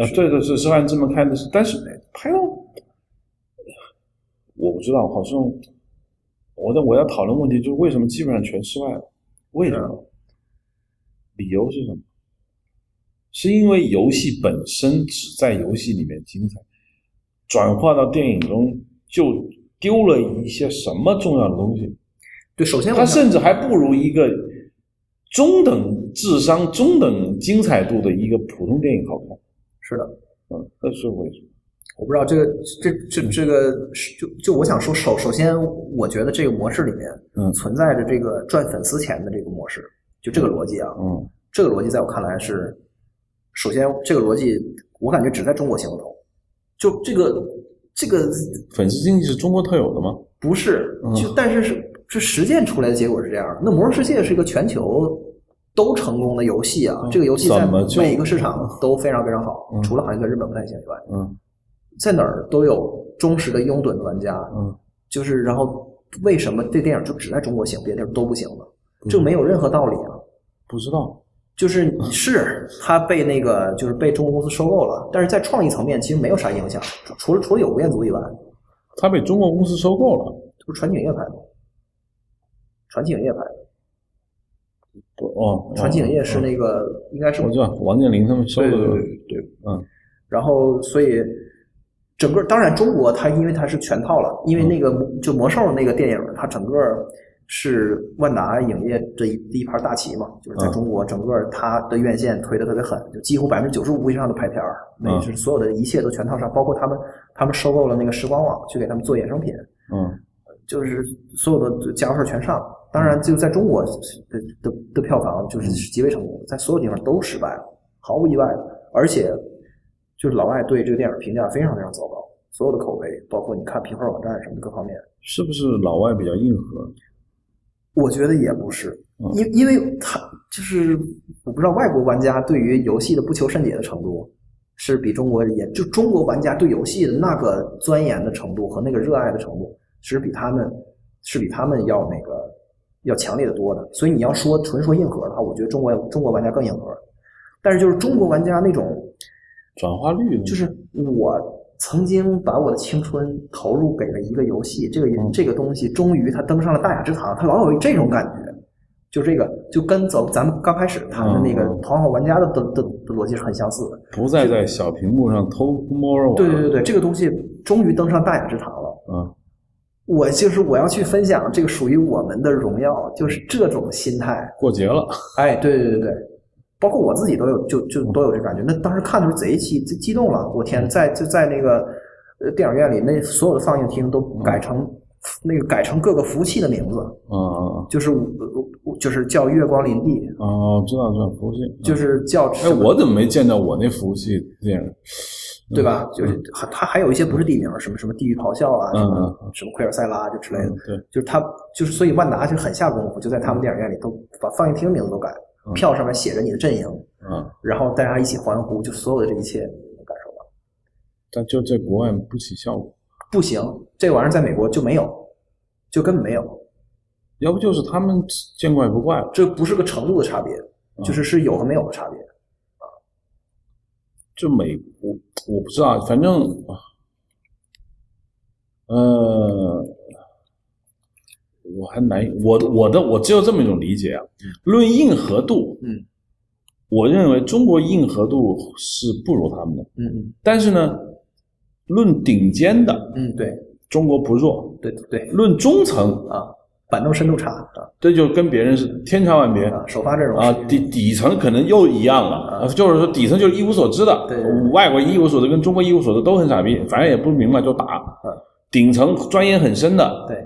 啊，对对是是按这么看的是，但是拍到我不知道，好像我的我要讨论问题就是为什么基本上全失败了？为什么？理由是什么？是因为游戏本身只在游戏里面精彩，转化到电影中就丢了一些什么重要的东西？对，首先它甚至还不如一个中等智商、中等精彩度的一个普通电影好看。是的，嗯，那是为什么？我不知道这个这这这个就就我想说首首先我觉得这个模式里面嗯。存在着这个赚粉丝钱的这个模式，就这个逻辑啊，嗯。这个逻辑在我看来是，首先这个逻辑我感觉只在中国行得通，就这个这个粉丝经济是中国特有的吗？不是嗯，就但是是是实践出来的结果是这样的。那《魔兽世界》是一个全球都成功的游戏啊，嗯。这个游戏在每一个市场都非常非常好，嗯。除了好像在日本不太行以外，嗯在哪儿都有忠实的拥趸的玩家。嗯，就是然后为什么这电影就只在中国行，别的地儿都不行呢？这没有任何道理啊。不知道。就是是他被那个就是被中国公司收购了，但是在创意层面其实没有啥影响，除除了除了有吴彦祖以外，他被中国公司收购了。这不是传奇影业拍的吗？传奇影业拍的，不哦，传奇影业是，那个应该是我知道王健林他们收的。对对对对，嗯然后所以整个当然中国它因为它是全套了，因为那个就魔兽那个电影它整个是万达影业这一第一盘大棋嘛，就是在嗯。中国整个它的院线推的特别狠，就几乎百分之九十五以上的拍片儿，那嗯。是所有的一切都全套上，包括他们他们收购了那个时光网去给他们做衍生品，嗯。就是所有的家伙事儿全上。当然，就在中国的的的票房就是极为成功，在所有地方都失败了，毫无意外的。而且，就是老外对这个电影评价非常非常糟糕，所有的口碑，包括你看评分网站什么的各方面，是不是老外比较硬核？我觉得也不是，嗯因因为他就是我不知道外国玩家对于游戏的不求甚解的程度，是比中国也就中国玩家对游戏的那个钻研的程度和那个热爱的程度，其实比他们是比他们要那个要强烈的多的。所以你要说纯说硬核的话，我觉得中国中国玩家更硬核。但是就是中国玩家那种，转化率呢就是我曾经把我的青春投入给了一个游戏，这个嗯这个东西终于它登上了大雅之堂，它老有这种感觉。就这个，就跟走咱们刚开始谈的那个讨好玩家的的的的逻辑是很相似的。不再在小屏幕上偷摸。对对对对，这个东西终于登上大雅之堂了。嗯我就是我要去分享这个属于我们的荣耀，就是这种心态。过节了。哎，对对对对，包括我自己都有，就就都有这感觉。那当时看的时候贼激贼激动了，我天，在就在那个呃电影院里，那所有的放映厅都改成、那个改成各个服务器的名字，嗯嗯就是我我就是叫月光林地，嗯，哦，知道知道，服务器。就是叫哎，我怎么没见到我那服务器电影？对吧？就是还它还有一些不是地名，什么什么地狱咆哮啊，什么嗯什么奎尔塞拉就之类的嗯，，对，就是他就是所以万达就很下功夫，就在他们电影院里都把放映厅名字都改，嗯票上面写着你的阵营，嗯，然后大家一起欢呼，就所有的这一切你能感受到。但就在国外不起效果，不行，这玩意儿在美国就没有，就根本没有，要不就是他们见怪不怪了。这不是个程度的差别，嗯就是是有和没有的差别。就美我我不知道，反正，呃，我还难，我我的我只有这么一种理解啊。论硬核度，嗯，我认为中国硬核度是不如他们的，嗯嗯。但是呢，论顶尖的，嗯，对中国不弱；对对。对论中层，啊，板凳深度差啊。这就跟别人是天差万别啊，首发阵容啊，底底层可能又一样了，啊。就是说底层就是一无所知的，对对对外国人一无所知跟中国一无所知都很傻逼，反正也不明白就打啊。顶层钻研很深的，对，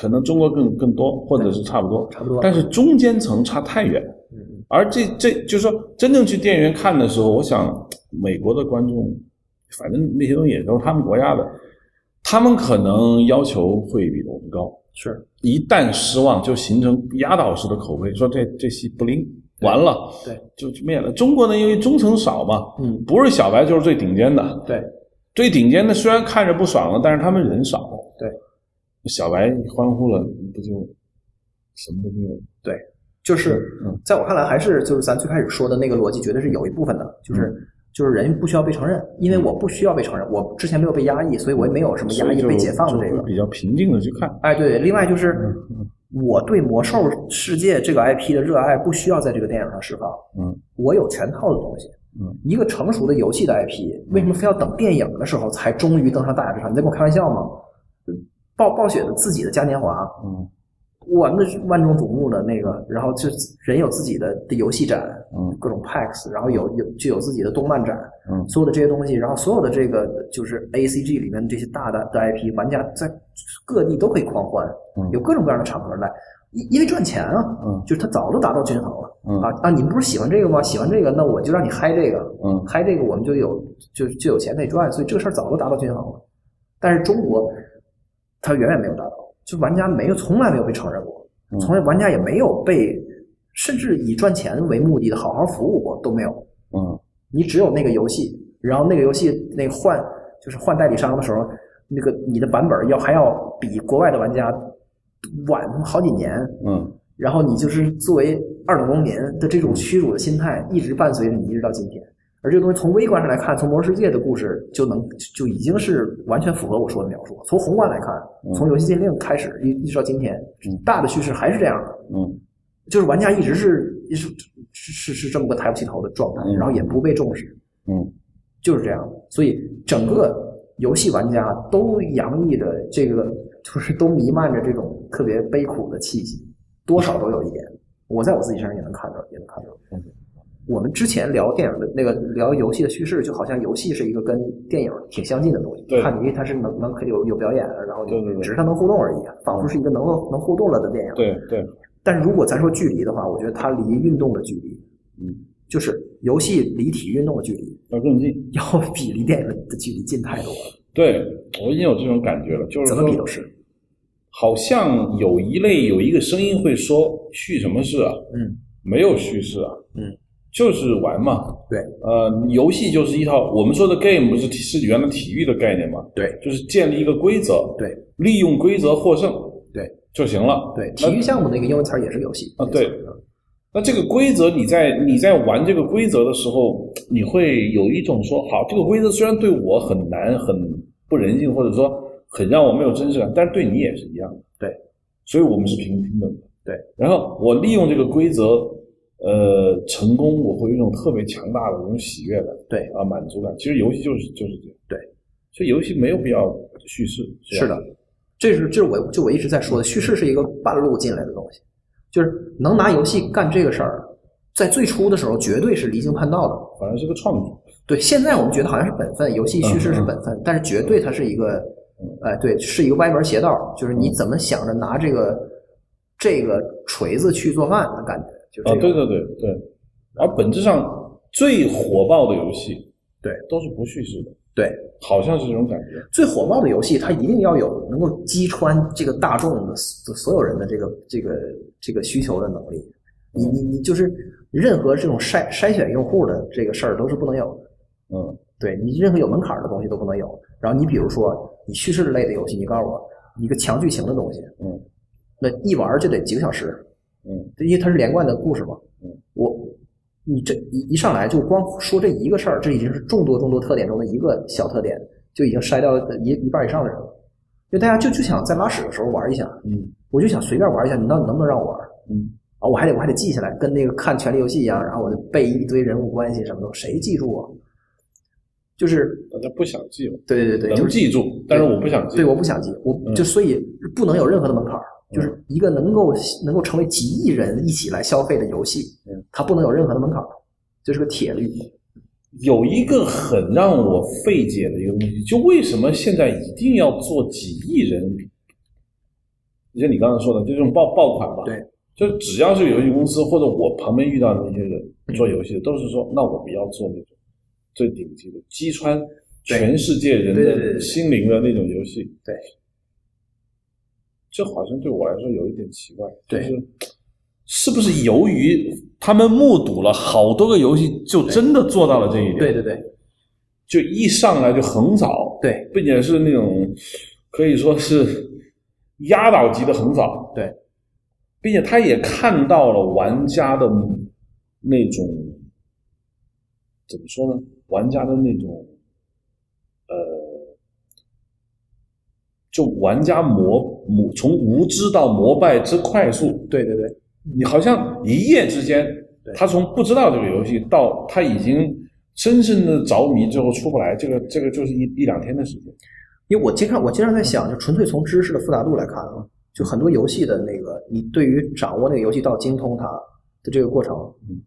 可能中国更更多，或者是差不多，差不多但是中间层差太远。嗯嗯而这这就是说，真正去电影院看的时候，我想美国的观众，反正那些东西也都是他们国家的，他们可能要求会比我们高。是一旦失望，就形成压倒式的口碑，说这这戏不灵，完了，对，就就灭了。中国呢，因为中层少嘛，嗯不是小白就是最顶尖的，对最顶尖的虽然看着不爽了，但是他们人少，对，小白欢呼了，不就什么都没有？对，就是嗯在我看来，还是就是咱最开始说的那个逻辑，绝对是有一部分的，就是嗯就是人不需要被承认，因为我不需要被承认，我之前没有被压抑，所以我也没有什么压抑被解放的这个。比较平静的去看。哎，对，另外就是嗯我对魔兽世界这个 IP 的热爱不需要在这个电影上释放，嗯我有全套的东西。嗯，一个成熟的游戏的 IP，为什么非要等电影的时候才终于登上大雅之堂？你在跟我开玩笑吗？暴暴雪的自己的嘉年华，嗯我们的万众瞩目的那个，然后就人有自己的的游戏展，嗯各种 PAX，然后有有就有自己的动漫展，嗯所有的这些东西，然后所有的这个就是 A C G 里面的这些大的的 IP，玩家在各地都可以狂欢，嗯有各种各样的场合来，因因为赚钱啊，嗯就是他早都达到均衡了。嗯啊啊！你们不是喜欢这个吗？喜欢这个，那我就让你嗨这个，嗯嗨这个我们就有就就有钱可以赚，所以这个事儿早都达到均衡了。但是中国，它远远没有达到，就玩家没有从来没有被承认过，嗯从来玩家也没有被甚至以赚钱为目的的好好服务过都没有。嗯你只有那个游戏，然后那个游戏那个换就是换代理商的时候，那个你的版本要还要比国外的玩家晚好几年，嗯然后你就是作为二等公民的这种屈辱的心态，一直伴随着你一直到今天。而这个东西从微观上来看，从《魔兽世界》的故事就能就已经是完全符合我说的描述。从宏观来看，从游戏禁令开始一一直到今天，大的叙事还是这样的，嗯就是玩家一直是是是是是这么个抬不起头的状态，嗯然后也不被重视，嗯就是这样。所以整个游戏玩家都洋溢着这个，就是都弥漫着这种特别悲苦的气息，多少都有一点。我在我自己身上也能看到，也能看到。嗯我们之前聊电影的那个聊游戏的叙事，就好像游戏是一个跟电影挺相近的东西。对看你因为它是能能可以有有表演，然后就对对对只是它能互动而已，仿佛是一个能够能互动了的电影。对对但是如果咱说距离的话，我觉得它离运动的距离，嗯，就是游戏离体育运动的距离，要更近。要比离电影的距离近太多了，对我已经有这种感觉了，就是怎么比都是。好像有一类有一个声音会说叙什么事啊？嗯没有叙事啊，嗯，就是玩嘛。对，呃，游戏就是一套我们说的 game 不是是原来体育的概念嘛？对就是建立一个规则，对利用规则获胜，对就行了。对，体育项目那个英文词儿也是游戏啊对那这个规则，你在你在玩这个规则的时候，你会有一种说，好，这个规则虽然对我很难、很不人性，或者说很让我没有真实感，但是对你也是一样的。对，所以我们是平平等的。对，然后我利用这个规则，呃，成功，我会有一种特别强大的这种喜悦感。对啊，满足感。其实游戏就是就是这样。对，所以游戏没有必要叙事。吧是的，这是这是我就我一直在说的，叙事是一个半路进来的东西，就是能拿游戏干这个事儿，在最初的时候绝对是离经叛道的。反正是个创举。对，现在我们觉得好像是本分，游戏叙事是本分，但是绝对它是一个，哎，对，是一个歪门邪道，就是你怎么想着拿这个这个锤子去做饭的感觉，啊，对对对对。而本质上最火爆的游戏，对，都是不叙事的，对，好像是这种感觉。最火爆的游戏，它一定要有能够击穿这个大众的所所有人的这个这个这个需求的能力。你你你就是任何这种筛筛选用户的这个事儿都是不能有的。嗯对你任何有门槛儿的东西都不能有。然后你比如说你叙事类的游戏，你告诉我一个强剧情的东西，嗯那一玩儿就得几个小时，嗯因为它是连贯的故事嘛。嗯，我你这一一上来就光说这一个事儿，这已经是众多众多特点中的一个小特点，就已经筛掉一一半以上的人了。因为大家就就想在拉屎的时候玩一下，嗯我就想随便玩一下，你到底能不能让我玩？嗯啊，我还得我还得记下来，跟那个看《权力游戏》一样，然后我就背一堆人物关系什么的，谁记住啊？就是大家不想记了，对对对，就是能记住，但是我不想记。对，我不想记，我嗯就所以不能有任何的门槛儿就是一个能够能够成为几亿人一起来消费的游戏嗯，它不能有任何的门槛，这是个铁律。有一个很让我费解的一个东西，就为什么现在一定要做几亿人？就像你刚才说的，就这种爆爆款吧。对，就只要是游戏公司或者我旁边遇到的那些人做游戏的，都是说，那我们要做那种最顶级的，击穿全世界人的心灵的那种游戏。对，这好像对我来说有一点奇怪。对就是是不是由于他们目睹了好多个游戏，就真的做到了这一点？对对对就一上来就横扫，对并且是那种可以说是压倒级的横扫，对，并且他也看到了玩家的那种怎么说呢？玩家的那种呃，就玩家膜膜从无知到膜拜之快速，对对对。你好像一夜之间，他从不知道这个游戏到他已经深深的着迷，之后出不来，这个这个就是一一两天的时间。因为我经常我经常在想，就纯粹从知识的复杂度来看啊，就很多游戏的那个，你对于掌握那个游戏到精通它的这个过程，嗯，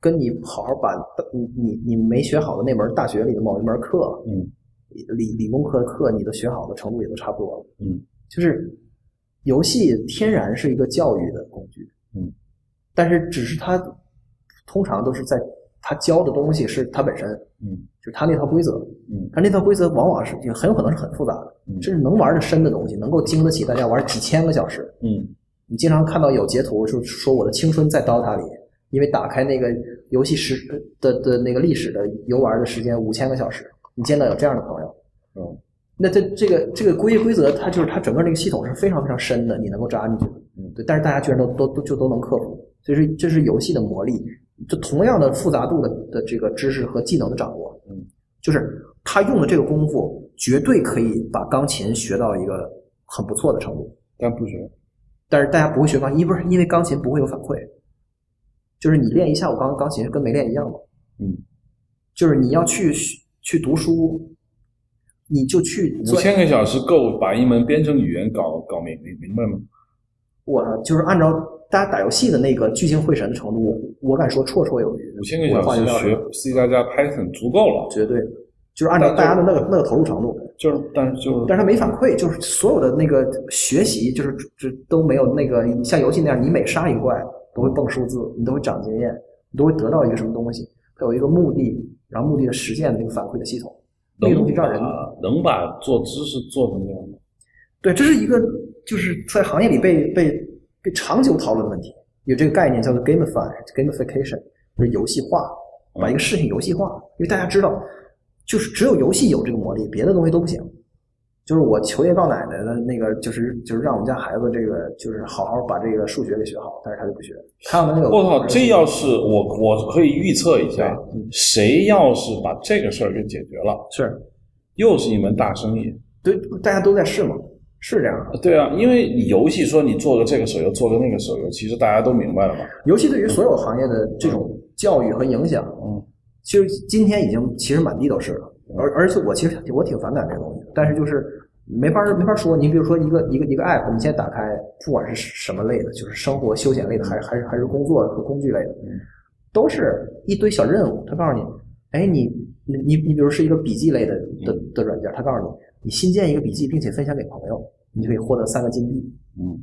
跟你好好把你你你没学好的那门大学里的某一门课，嗯理理工科的课，你都学好的程度也都差不多了。嗯，就是游戏天然是一个教育的工具，嗯，但是只是它通常都是在它教的东西是它本身，嗯就是它那套规则，嗯它那套规则往往是就很有可能是很复杂的，嗯甚至能玩的深的东西，能够经得起大家玩几千个小时。嗯你经常看到有截图，就说我的青春在 DOTA 里，因为打开那个游戏时的的那个历史的游玩的时间五千个小时，你见到有这样的朋友，嗯那这这个这个规规则，它就是它整个那个系统是非常非常深的，你能够扎进去的。嗯对，但是大家居然都都都就都能克服，所以说这是游戏的魔力。就同样的复杂度的的这个知识和技能的掌握，嗯，就是他用的这个功夫，绝对可以把钢琴学到一个很不错的程度。但不学。但是大家不会学钢琴，因为不是因为钢琴不会有反馈，就是你练一下午钢钢琴跟没练一样嘛。嗯，就是你要去去读书，你就去五钻千个小时够把一门编程语言搞搞明明明白吗？我就是按照大家打游戏的那个聚精会神的程度，我敢说绰绰有余。五千个小时学 C 加加 Python 足够了，绝对就是按照大家的那个那个投入程度，就是但是就是但是他没反馈，就是所有的那个学习，就是这都没有那个像游戏那样，你每杀一个怪都会蹦数字，你都会长经验，你都会得到一个什么东西，它有一个目的，然后目的的实现的那个反馈的系统，那个东西让人能把做知识做成这样吗？对，这是一个就是在行业里被被被长久讨论的问题。有这个概念叫做 gamify gamification，就是游戏化，把一个事情游戏化。因为大家知道，就是只有游戏有这个魔力，别的东西都不行。就是我求爷告奶奶的那个，就是就是让我们家孩子这个就是好好把这个数学给学好，但是他就不学。看到那个，我靠，这要是我我可以预测一下，谁要是把这个事儿给解决了，是又是一门大生意。对，大家都在试嘛，是这样的。对啊，因为你游戏说你做个这个手游，做个那个手游，其实大家都明白了嘛。游戏对于所有行业的这种教育和影响，嗯，其实今天已经其实满地都是了。而而且我其实我挺反感这个东西，但是就是没法没法说。你比如说一个一个一个 app，你现在打开，不管是什么类的，就是生活休闲类的，还是还是还是工作和工具类的，都是一堆小任务。他告诉你，哎，你你你你比如是一个笔记类的的的软件，他告诉你，你新建一个笔记，并且分享给朋友，你就可以获得三个金币。嗯，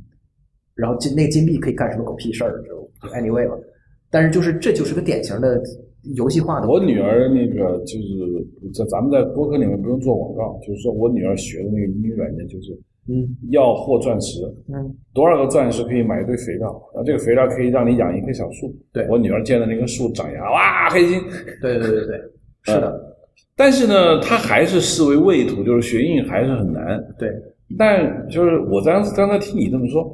然后金那个金币可以干什么狗屁事儿，就 anyway 了。但是就是这就是个典型的游戏化的。我女儿那个就是在咱们在播客里面不用做广告，就是说我女儿学的那个英语软件就是嗯要获钻石，嗯，多少个钻石可以买一堆肥料，然后这个肥料可以让你养一棵小树。对我女儿见的那棵树长芽，哇，开心。对对对对，是的，但是呢，她还是视为畏途，就是学英语还是很难。对，但就是我刚刚才听你这么说，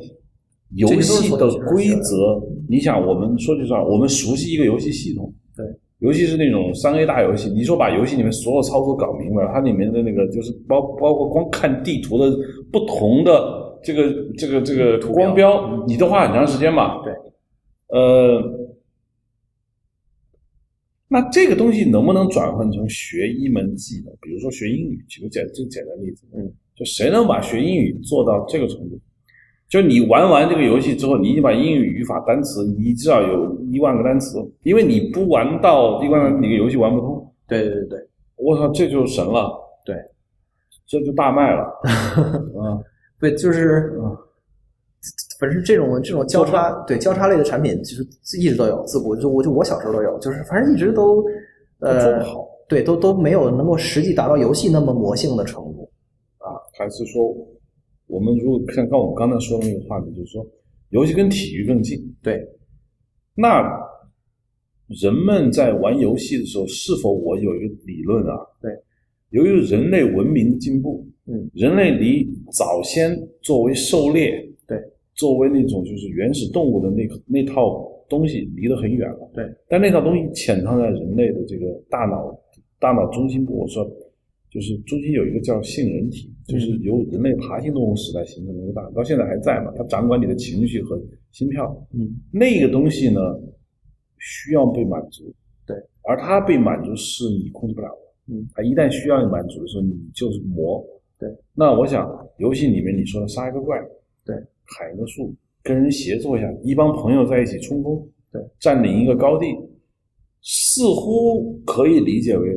游戏的规则，你想，我们说句实话，我们熟悉一个游戏系统，对，尤其是那种三 A 大游戏，你说把游戏里面所有操作搞明白，它里面的那个就是包包括光看地图的不同的这个这个这个光标，你都花很长时间嘛。对，呃，那这个东西能不能转换成学一门技能？比如说学英语，举个简最简单的例子，嗯，就谁能把学英语做到这个程度？就你玩完这个游戏之后，你已经把英语语法单词，你至少有一万个单词，因为你不玩到一万个，你个游戏玩不通。对对对。对，我操，这就神了，对，这就大卖了，啊，对，就是，反正这种这种交叉对交叉类的产品，就是一直都有，自古就我就我小时候都有，就是反正一直都做呃不好。对，都都没有能够实际达到游戏那么魔性的程度。啊。还是说，我们如果看刚我们刚才说的那个话题，就是说，游戏跟体育更近。对，那人们在玩游戏的时候，是否我有一个理论啊？对，由于人类文明的进步，嗯，人类离早先作为狩猎，对，作为那种就是原始动物的那那套东西离得很远了。对，但那套东西潜藏在人类的这个大脑大脑中心部，我说就是中间有一个叫杏仁体，就是由人类爬行动物时代形成的一个大脑，到现在还在嘛？它掌管你的情绪和心跳。嗯，那个东西呢，需要被满足。对，而它被满足是你控制不了的。嗯，它一旦需要你满足的时候，你就是魔。对，那我想游戏里面你说的杀一个怪，对，砍一个树，跟人协作一下，一帮朋友在一起冲锋，对，占领一个高地，似乎可以理解为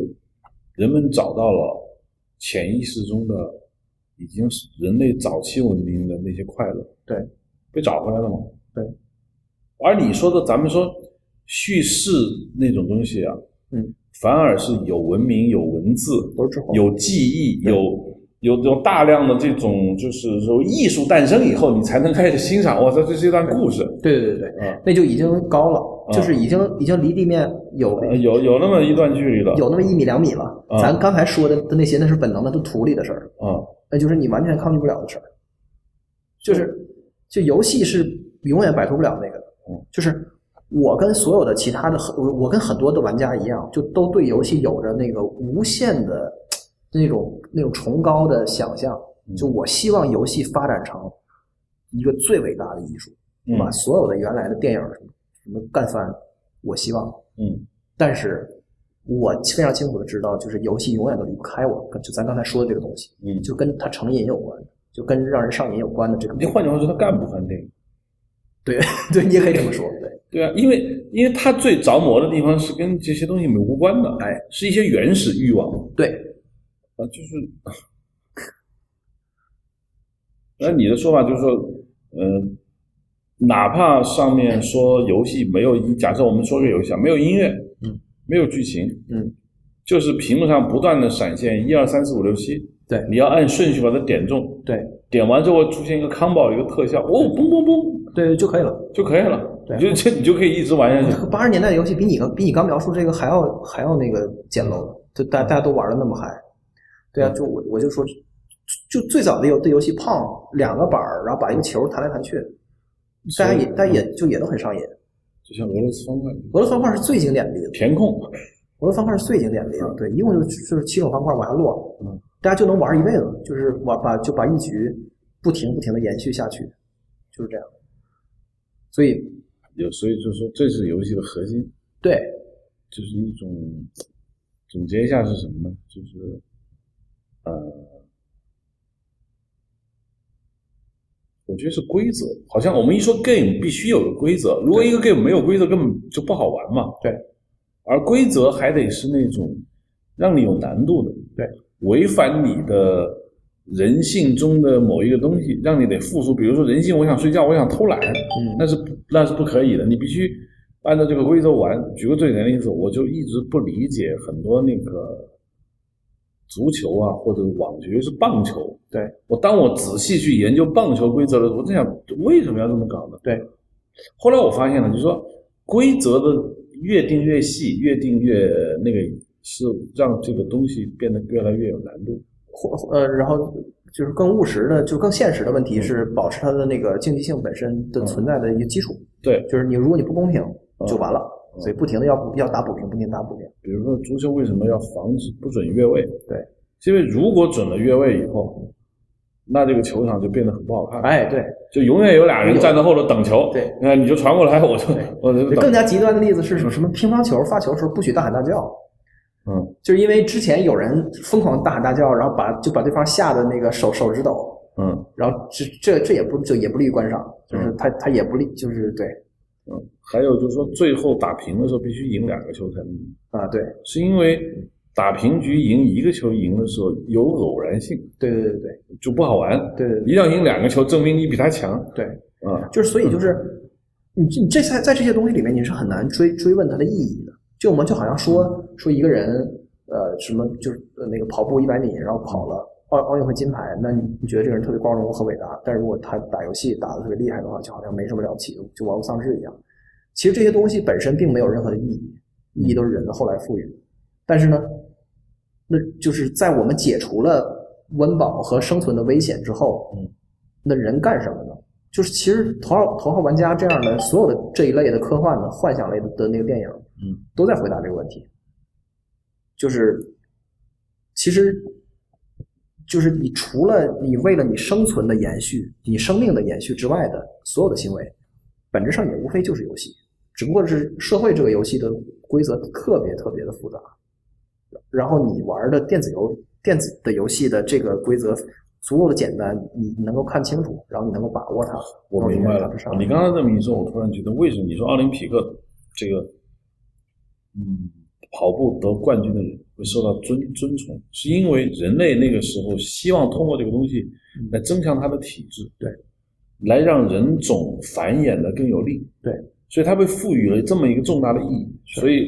人们找到了潜意识中的已经是人类早期文明的那些快乐，对，被找回来了嘛？对。而你说的，咱们说叙事那种东西啊，嗯，反而是有文明、有文字、都是有记忆、有有有大量的这种，就是说艺术诞生以后，你才能开始欣赏。哇塞，这是一段故事。对对对对，啊，那就已经高了，啊就是已经已经离地面有呃有有那么一段距离了。有那么一米两米了。啊咱刚才说的的那些，那是本能的，都土里的事儿，啊，那就是你完全抗拒不了的事儿。就是，就游戏是永远摆脱不了那个的嗯。就是我跟所有的其他的很，我我跟很多的玩家一样，就都对游戏有着那个无限的那种那种崇高的想象。就我希望游戏发展成一个最伟大的艺术，嗯把所有的原来的电影什么什么干翻，我希望。嗯但是我非常清楚的知道，就是游戏永远都离不开我，就咱刚才说的这个东西，嗯，就跟它成瘾有关，就跟让人上瘾有关的这个。你换句话说，他干不翻这个。对 对，你也可以这么说，对对啊，因为因为他最着魔的地方是跟这些东西没无关的，哎，是一些原始欲望对啊，就是。那你的说法就是说，嗯、哪怕上面说游戏没有音，假设我们说个游戏啊，没有音乐，嗯，没有剧情，嗯，就是屏幕上不断的闪现一二三四五六七，对。你要按顺序把它点中，对。点完之后出现一个 combo 一个特效，哦，嘣嘣嘣。对就可以了。就可以了，对。你就这你就可以一直玩下去。八十年代的游戏比你刚比你刚描述这个还要还要那个简陋，就大大家都玩的那么嗨。对啊，就我我就说，就最早的游的游戏胖两个板儿，然后把一个球弹来弹去，大家也大家也就也都很上瘾。就像俄罗斯方块，俄罗斯方块是最经典的例子，填空，俄罗斯方块是最经典的例子，对，一共就就是七种方块往下落，嗯，大家就能玩一辈子，就是玩把就把一局不停不停的延续下去，就是这样。所以有所以就是说这是游戏的核心，对就是一种总结一下是什么呢？就是呃，我觉得是规则。好像我们一说 game 必须有个规则，如果一个 game 没有规则，根本就不好玩嘛。对，而规则还得是那种让你有难度的，对，违反你的人性中的某一个东西，让你得付出。比如说人性，我想睡觉，我想偷懒，嗯那是那是不可以的，你必须按照这个规则玩。举个最简单的例子，我就一直不理解很多那个足球啊或者网球，尤其是棒球。对我当我仔细去研究棒球规则的时候，我在想为什么要这么搞呢？对，后来我发现了，就是说规则的越定越细，越定越那个，是让这个东西变得越来越有难度。或呃，然后就是更务实的，就更现实的问题是保持它的那个竞技性本身的存在的一个基础。对，就是你如果你不公平就完了，嗯所以不停的要要打补丁，不停地打补丁。比如说足球为什么要防止不准越位？对，是因为如果准了越位以后，那这个球场就变得很不好看。哎，对，就永远有俩人站在后头等球，对那你就传过来，我就我就更加极端的例子是什么？什么乒乓球发球的时候不许大喊大叫，嗯，就是因为之前有人疯狂大喊大叫，然后把就把对方吓得那个手手指抖，嗯然后这这这也不就也不利于观赏，就是他他也不利，就是对嗯，还有就是说，最后打平的时候必须赢两个球才能赢，啊，对是因为打平局赢一个球赢的时候有偶然性，对对对对就不好玩。对对一定要赢两个球，证明你比他强。对，啊，就是所以就是你这你这在在这些东西里面你是很难追追问它的意义的。就我们就好像说说一个人呃什么就是呃那个跑步一百米，然后跑了奥奥运会金牌，那你你觉得这个人特别光荣和伟大？但是如果他打游戏打的特别厉害的话，就好像没什么了不起，就玩物丧志一样。其实这些东西本身并没有任何的意义，意义都是人后来赋予的。但是呢，那就是在我们解除了温饱和生存的危险之后，嗯，那人干什么呢？就是其实头号头号玩家这样的所有的这一类的科幻的幻想类的的那个电影，嗯，都在回答这个问题。就是其实就是你除了你为了你生存的延续、你生命的延续之外的所有的行为，本质上也无非就是游戏，只不过是社会这个游戏的规则特别特别的复杂，然后你玩的电子游电子的游戏的这个规则足够的简单，你你能够看清楚，然后你能够把握它。我明白了。你刚才这么一说，我突然觉得，为什么你说奥林匹克这个，嗯，跑步得冠军的人会受到尊尊崇，是因为人类那个时候希望通过这个东西来增强他的体质，对，来让人种繁衍的更有力，对，所以他被赋予了这么一个重大的意义，所以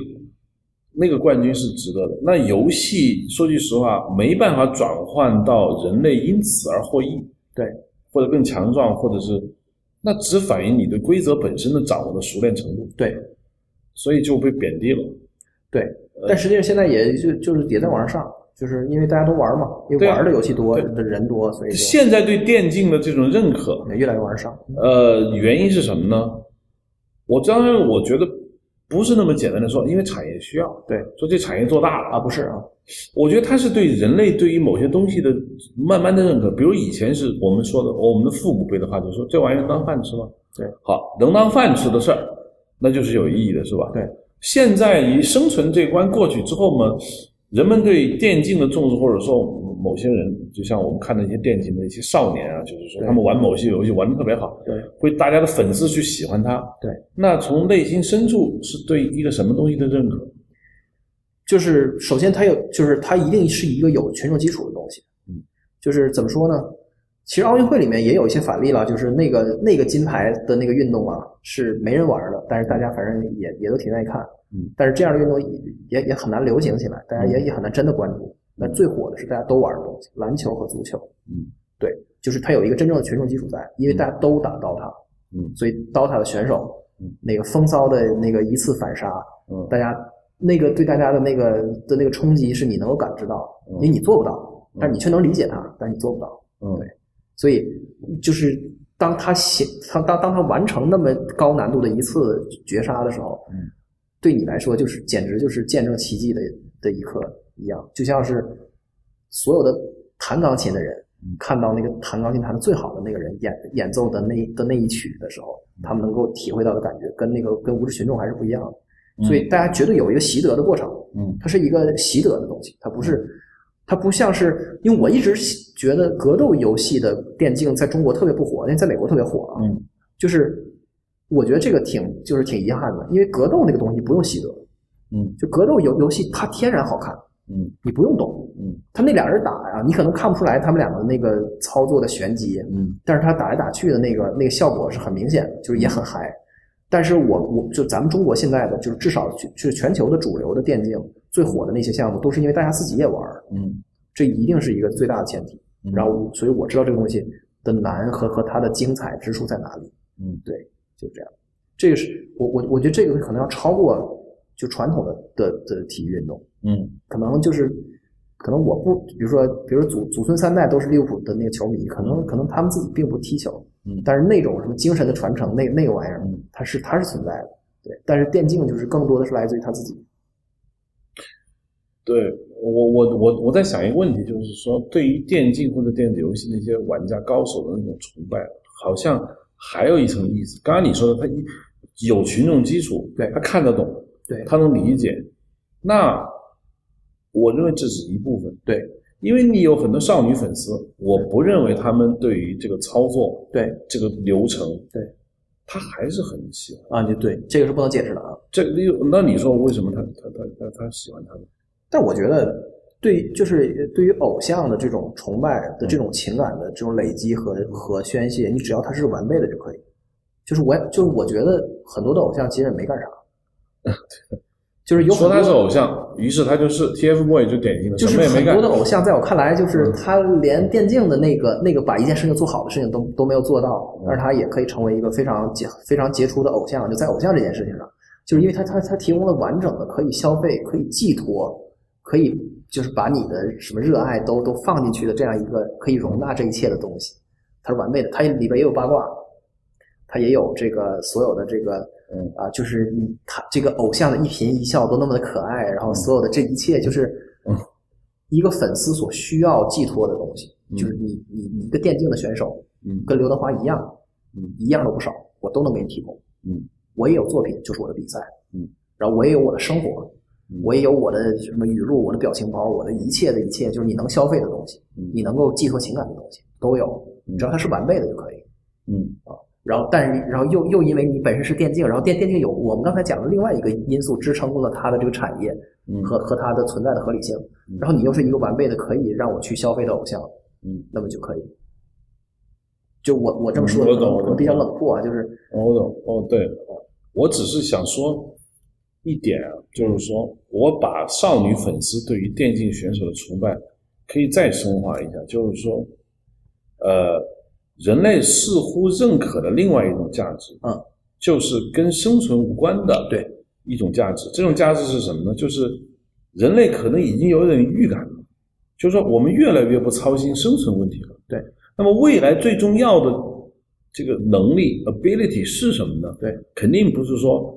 那个冠军是值得的。那游戏说句实话，没办法转换到人类因此而获益，对，或者更强壮，或者是那只反映你对规则本身的掌握的熟练程度，对。所以就被贬低了。对，但实际上现在也就就是也在往上上，就是因为大家都玩嘛，因为玩的游戏多，的人多，所以现在对电竞的这种认可，也越来越往上。呃，原因是什么呢？我当然我觉得不是那么简单的说，因为产业需要，对说这产业做大了啊，不是啊，我觉得它是对人类对于某些东西的慢慢的认可。比如以前是我们说的，我们的父母辈的话就说这玩意儿当饭吃吗？对，好，能当饭吃的事儿，那就是有意义的，是吧？对。现在以生存这关过去之后嘛，人们对电竞的重视，或者说某些人，就像我们看的一些电竞的一些少年啊，就是说他们玩某些游戏玩的特别好，对会大家的粉丝去喜欢他。对，那从内心深处是对一个什么东西的认可？就是首先他有，就是他一定是一个有群众基础的东西。嗯，就是怎么说呢？其实奥运会里面也有一些反例了，就是那个那个金牌的那个运动啊，是没人玩的，但是大家反正也也都挺愿意看。嗯，但是这样的运动也也也很难流行起来，大家也也很难真的关注。那最火的是大家都玩的东西，篮球和足球。嗯，对，就是它有一个真正的群众基础在，因为大家都打 DOTA，嗯。所以 DOTA 的选手嗯。那个风骚的那个一次反杀，嗯。大家那个对大家的那个的那个冲击是你能够感知到，嗯。因为你做不到，但是你却能理解它，但是你做不到。嗯。对所以就是当他写他当当他完成那么高难度的一次绝杀的时候，嗯对你来说就是简直就是见证奇迹的的一刻一样，就像是所有的弹钢琴的人嗯看到那个弹钢琴弹的最好的那个人演演奏的那的那一曲的时候，他们能够体会到的感觉跟那个跟无知群众还是不一样的。所以大家绝对有一个习得的过程，嗯它是一个习得的东西，它不是，它不像是，因为我一直觉得格斗游戏的电竞在中国特别不火，因为在美国特别火啊，嗯。就是我觉得这个挺就是挺遗憾的，因为格斗那个东西不用习得，嗯。就格斗游游戏它天然好看，嗯你不用懂，嗯。他那俩人打呀，你可能看不出来他们两个那个操作的玄机，嗯。但是他打来打去的那个那个效果是很明显的，就是也很嗨。但是我我就咱们中国现在的就是至少就是全球的主流的电竞最火的那些项目，都是因为大家自己也玩儿，嗯这一定是一个最大的前提。嗯然后所以我知道这个东西的难和和它的精彩之处在哪里。嗯对，就这样。这个是我我我觉得这个可能要超过就传统的的的体育运动。嗯可能就是，可能我不，比如说，比如祖祖孙三代都是利物浦的那个球迷，可能可能他们自己并不踢球，嗯但是那种什么精神的传承，那那个玩意儿嗯，它是它是存在的，对。但是电竞就是更多的是来自于他自己，对我我我我在想一个问题，就是说对于电竞或者电子游戏那些玩家高手的那种崇拜，好像还有一层意思。刚刚你说的，他一有群众基础，对他看得懂，对他能理解。那我认为这只是一部分，对，因为你有很多少女粉丝，我不认为他们对于这个操作、对这个流程，对，他还是很喜欢。啊，你对这个是不能解释的啊。这你那你说为什么他他他他他喜欢他呢？但我觉得，对，就是对于偶像的这种崇拜的这种情感的这种累积和和宣泄，你只要他是完备的就可以。就是我，就是我觉得很多的偶像其实也没干啥，就是有很多说他是偶像，于是他就是 TFBOY 就典型的就是很多。的偶像，在我看来，就是嗯他连电竞的那个那个把一件事情做好的事情都都没有做到，嗯但是他也可以成为一个非常杰非常杰出的偶像。就在偶像这件事情上，就是因为他他他提供了完整的可以消费、可以寄托、可以就是把你的什么热爱都都放进去的这样一个可以容纳这一切的东西，它是完美的。它里边也有八卦，它也有这个所有的这个嗯。啊，就是你他这个偶像的一颦一笑都那么的可爱，然后所有的这一切就是嗯。一个粉丝所需要寄托的东西，嗯就是你你你一个电竞的选手嗯。跟刘德华一样，嗯。一样都不少，我都能给你提供。嗯。我也有作品，就是我的比赛，嗯，然后我也有我的生活，嗯我也有我的什么语录、我的表情包、我的一切的一切，就是你能消费的东西，嗯你能够寄托情感的东西都有，嗯只要它是完备的就可以。嗯啊然后，但是，然后又又因为你本身是电竞，然后电电竞有我们刚才讲的另外一个因素支撑了它的这个产业嗯和和它的存在的合理性嗯，然后你又是一个完备的可以让我去消费的偶像，嗯，那么就可以。就我我这么说嗯我比较冷酷啊，就是哦我懂哦，对，我只是想说一点啊，就是说我把少女粉丝对于电竞选手的崇拜可以再深化一下，就是说，呃，人类似乎认可的另外一种价值，嗯，就是跟生存无关的对一种价值。这种价值是什么呢？就是人类可能已经有点预感了，就是说我们越来越不操心生存问题了。对，那么未来最重要的这个能力 ability 是什么呢？对，肯定不是说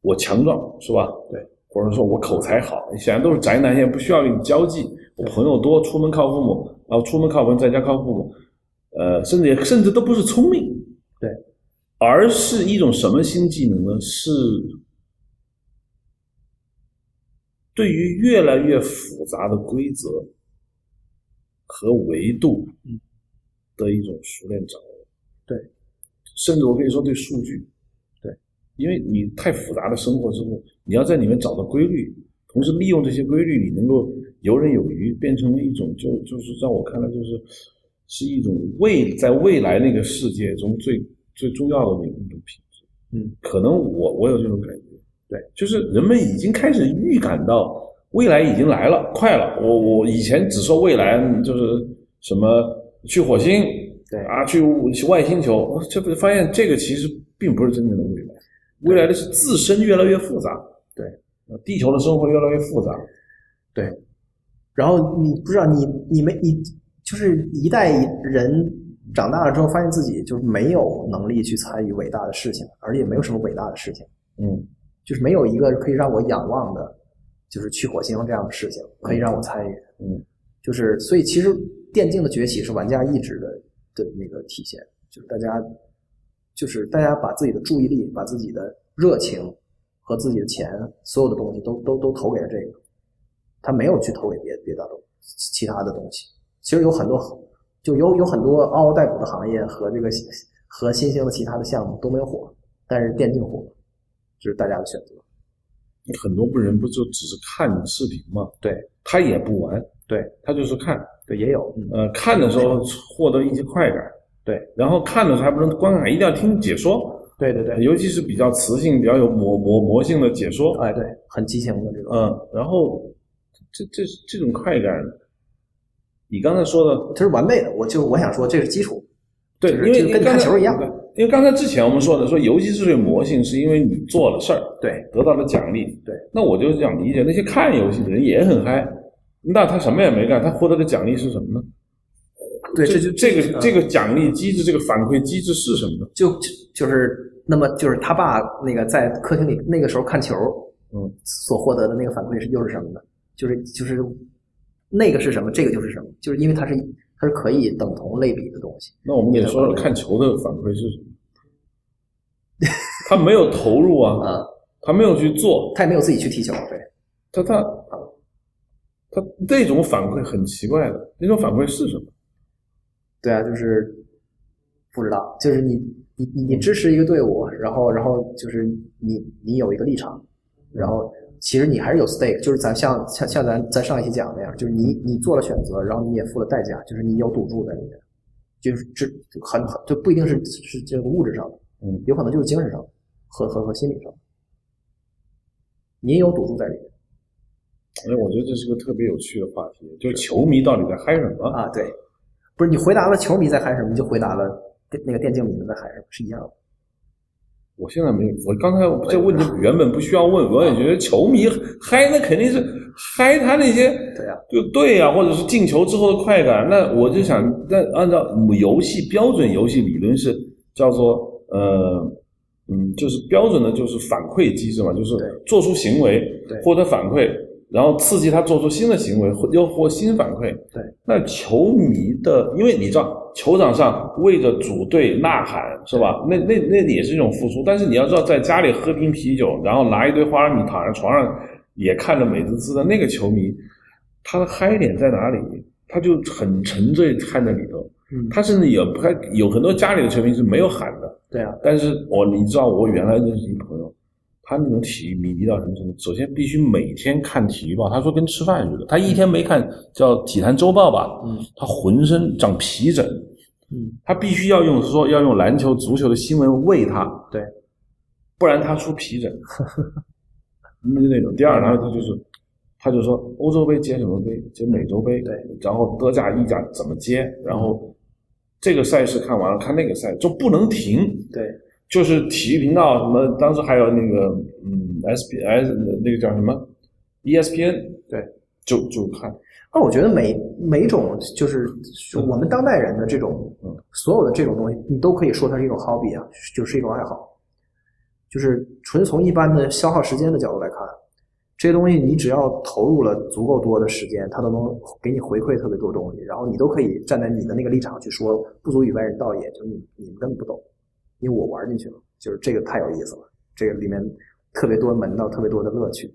我强壮，是吧？对，或者说我口才好，显然都是宅男，也不需要跟你交际，我朋友多，出门靠父母，然后出门靠朋友，在家靠父母，呃，甚至也甚至都不是聪明，对，而是一种什么新技能呢？是对于越来越复杂的规则和维度嗯的一种熟练掌握。对，甚至我可以说对数据。对，因为你太复杂的生活之后，你要在里面找到规律，同时利用这些规律，你能够游刃有余，变成了一种就就是在我看来就是是一种未在未来那个世界中最最重要的那一种品质。嗯，可能我我有这种感觉。对，就是人们已经开始预感到未来已经来了，快了。我我以前只说未来就是什么去火星，对啊，去去外星球，这不发现这个其实并不是真正的未来，未来的是自身越来越复杂，对呃，地球的生活越来越复杂，对。然后你不知道你你们你就是一代人长大了之后，发现自己就是没有能力去参与伟大的事情，而且也没有什么伟大的事情。嗯就是没有一个可以让我仰望的，就是去火星这样的事情可以让我参与。嗯，就是所以其实电竞的崛起是玩家意志的的那个体现，就是大家就是大家把自己的注意力、把自己的热情和自己的钱，所有的东西都都都投给了这个，他没有去投给别别的东其他的东西。其实有很多就有有很多嗷嗷待哺的行业和这个和新兴的其他的项目都没有火，但是电竞火了。这是大家的选择。很多不人不就只是看视频吗？对，他也不玩，对他就是看，对，也有，嗯，呃，看的时候获得一些快感，对，然后看的时候还不能观看，一定要听解说，对对对，尤其是比较磁性、比较有魔魔魔性的解说，哎，对，很激情的这种，嗯，然后这这这种快感，你刚才说的它是完备的。我就我想说，这是基础，对，就是因为就跟看球一样。因为刚才之前我们说的说游戏之所以魔性，是因为你做了事儿，对。得到了奖励。对，那我就这样理解，那些看游戏的人也很嗨，那他什么也没干，他获得的奖励是什么呢？对，这这就这个嗯这个奖励机制，这个反馈机制是什么呢？就就就是那么就是他爸那个在客厅里那个时候看球，嗯，所获得的那个反馈是又是什么呢？就是就是那个是什么？这个就是什么？就是因为它是它是可以等同类比的东西。那我们也说说看球的反馈是什么？他没有投入啊，啊，他没有去做，他也没有自己去踢球，对他他他那种反馈很奇怪的，那种反馈是什么？对啊，就是不知道，就是你你你你支持一个队伍，然后然后就是你你有一个立场，然后其实你还是有 stake，就是咱像像像咱咱上一期讲的那样，就是你你做了选择，然后你也付了代价，就是你有赌注在里面，就是这很很就不一定是是这个物质上的，嗯，有可能就是精神上的和和和心理上的，你也有赌注在里面哎，我觉得这是个特别有趣的话题，就是球迷到底在嗨什么？啊，对，不是你回答了球迷在喊什么，你就回答了电那个电竞迷们在喊什么，是一样的。我现在没有，我刚才这问题原本不需要问，我也觉得球迷嗨，那肯定是嗨他那些对呀、就对呀、或者是进球之后的快感。那我就想，那按照游戏标准游戏理论是叫做呃嗯，就是标准的就是反馈机制嘛，就是做出行为对获得反馈，然后刺激他做出新的行为，或又获新反馈。对，那球迷的，因为你知道球场上为着主队呐喊是吧？那那那也是一种付出，但是你要知道，在家里喝瓶啤酒，然后拿一堆花生米躺在床上，也看着美滋滋的那个球迷，他的嗨点在哪里？他就很沉醉看在里头。嗯，他甚至也不还有很多家里的球迷是没有喊的，对啊，但是我你知道，我原来认识一朋友，他那种体育迷迷到什么程度？首先必须每天看体育报，他说跟吃饭似的。他一天没看叫《体坛周报》吧，嗯他浑身长皮疹，嗯，他必须要用说要用篮球、足球的新闻喂他，对，不然他出皮疹。那就那种。第二，然后他就是，他就说欧洲杯接什么杯？接美洲杯。对，然后德甲、意甲怎么接？然后这个赛事看完了，看那个赛就不能停。对，就是体育频道什么，当时还有那个嗯，SBS 那个叫什么 ESPN，对，就就看。那我觉得每每种就是我们当代人的这种嗯所有的这种东西，你都可以说它是一种 hobby 啊，就是一种爱好，就是纯从一般的消耗时间的角度来看，这些东西你只要投入了足够多的时间，它都能给你回馈特别多东西，然后你都可以站在你的那个立场去说，不足以外人道也，就你你们根本不懂，因为我玩进去了，就是这个太有意思了，这个里面特别多门道，特别多的乐趣，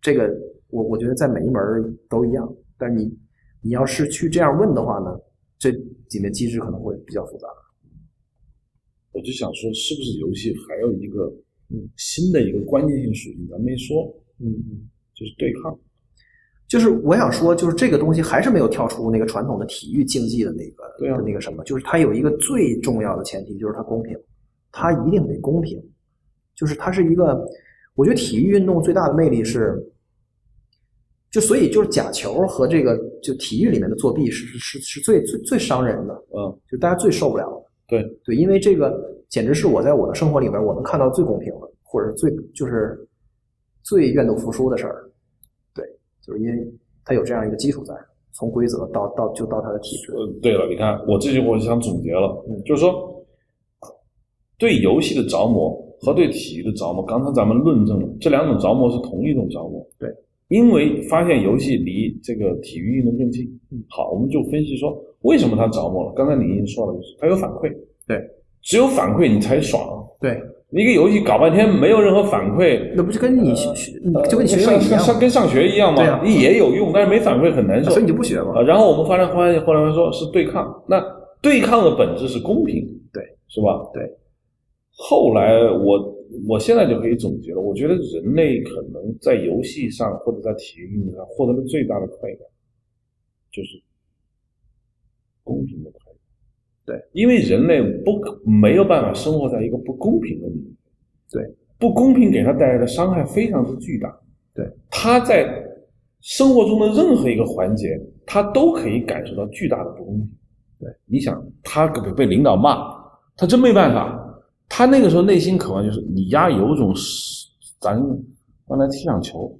这个我我觉得在每一门都一样。但是你你要是去这样问的话呢，这里面机制可能会比较复杂。我就想说，是不是游戏还有一个嗯新的一个关键性属性，咱没说，嗯嗯，就是对抗。就是我想说，就是这个东西还是没有跳出那个传统的体育竞技的那个对啊的那个什么，就是它有一个最重要的前提，就是它公平，它一定得公平。就是它是一个，我觉得体育运动最大的魅力是，就所以就是假球和这个就体育里面的作弊是是是是最最最伤人的，嗯，就大家最受不了的。对对，因为这个简直是我在我的生活里边我能看到最公平的，或者是最就是最愿赌服输的事儿。对，就是因为它有这样一个基础在，从规则到到就到它的体制。呃，对了，你看我这句我就想总结了，嗯就是说，对游戏的着魔和对体育的着魔，刚才咱们论证了这两种着魔是同一种着魔。对，因为发现游戏离这个体育运动更近。嗯好，我们就分析说为什么它着魔了。刚才你已经说了，就是它有反馈。对，只有反馈你才爽。对，一个游戏搞半天没有任何反馈，那不就跟你就跟你学跟上学一样吗，对啊也有用，但是没反馈很难受。所以你就不学嘛啊，？然后我们发现发现后来说是对抗，那对抗的本质是公平，对，是吧？对。后来我我现在就可以总结了，我觉得人类可能在游戏上或者在体育运动上获得的最大的快感，就是公平的快感。对，因为人类不可没有办法生活在一个不公平的里面。对，不公平给他带来的伤害非常之巨大。对，他在生活中的任何一个环节，他都可以感受到巨大的不公平。对，你想，他被被领导骂，他真没办法。他那个时候内心渴望就是，你丫有种是，咱刚才踢场球，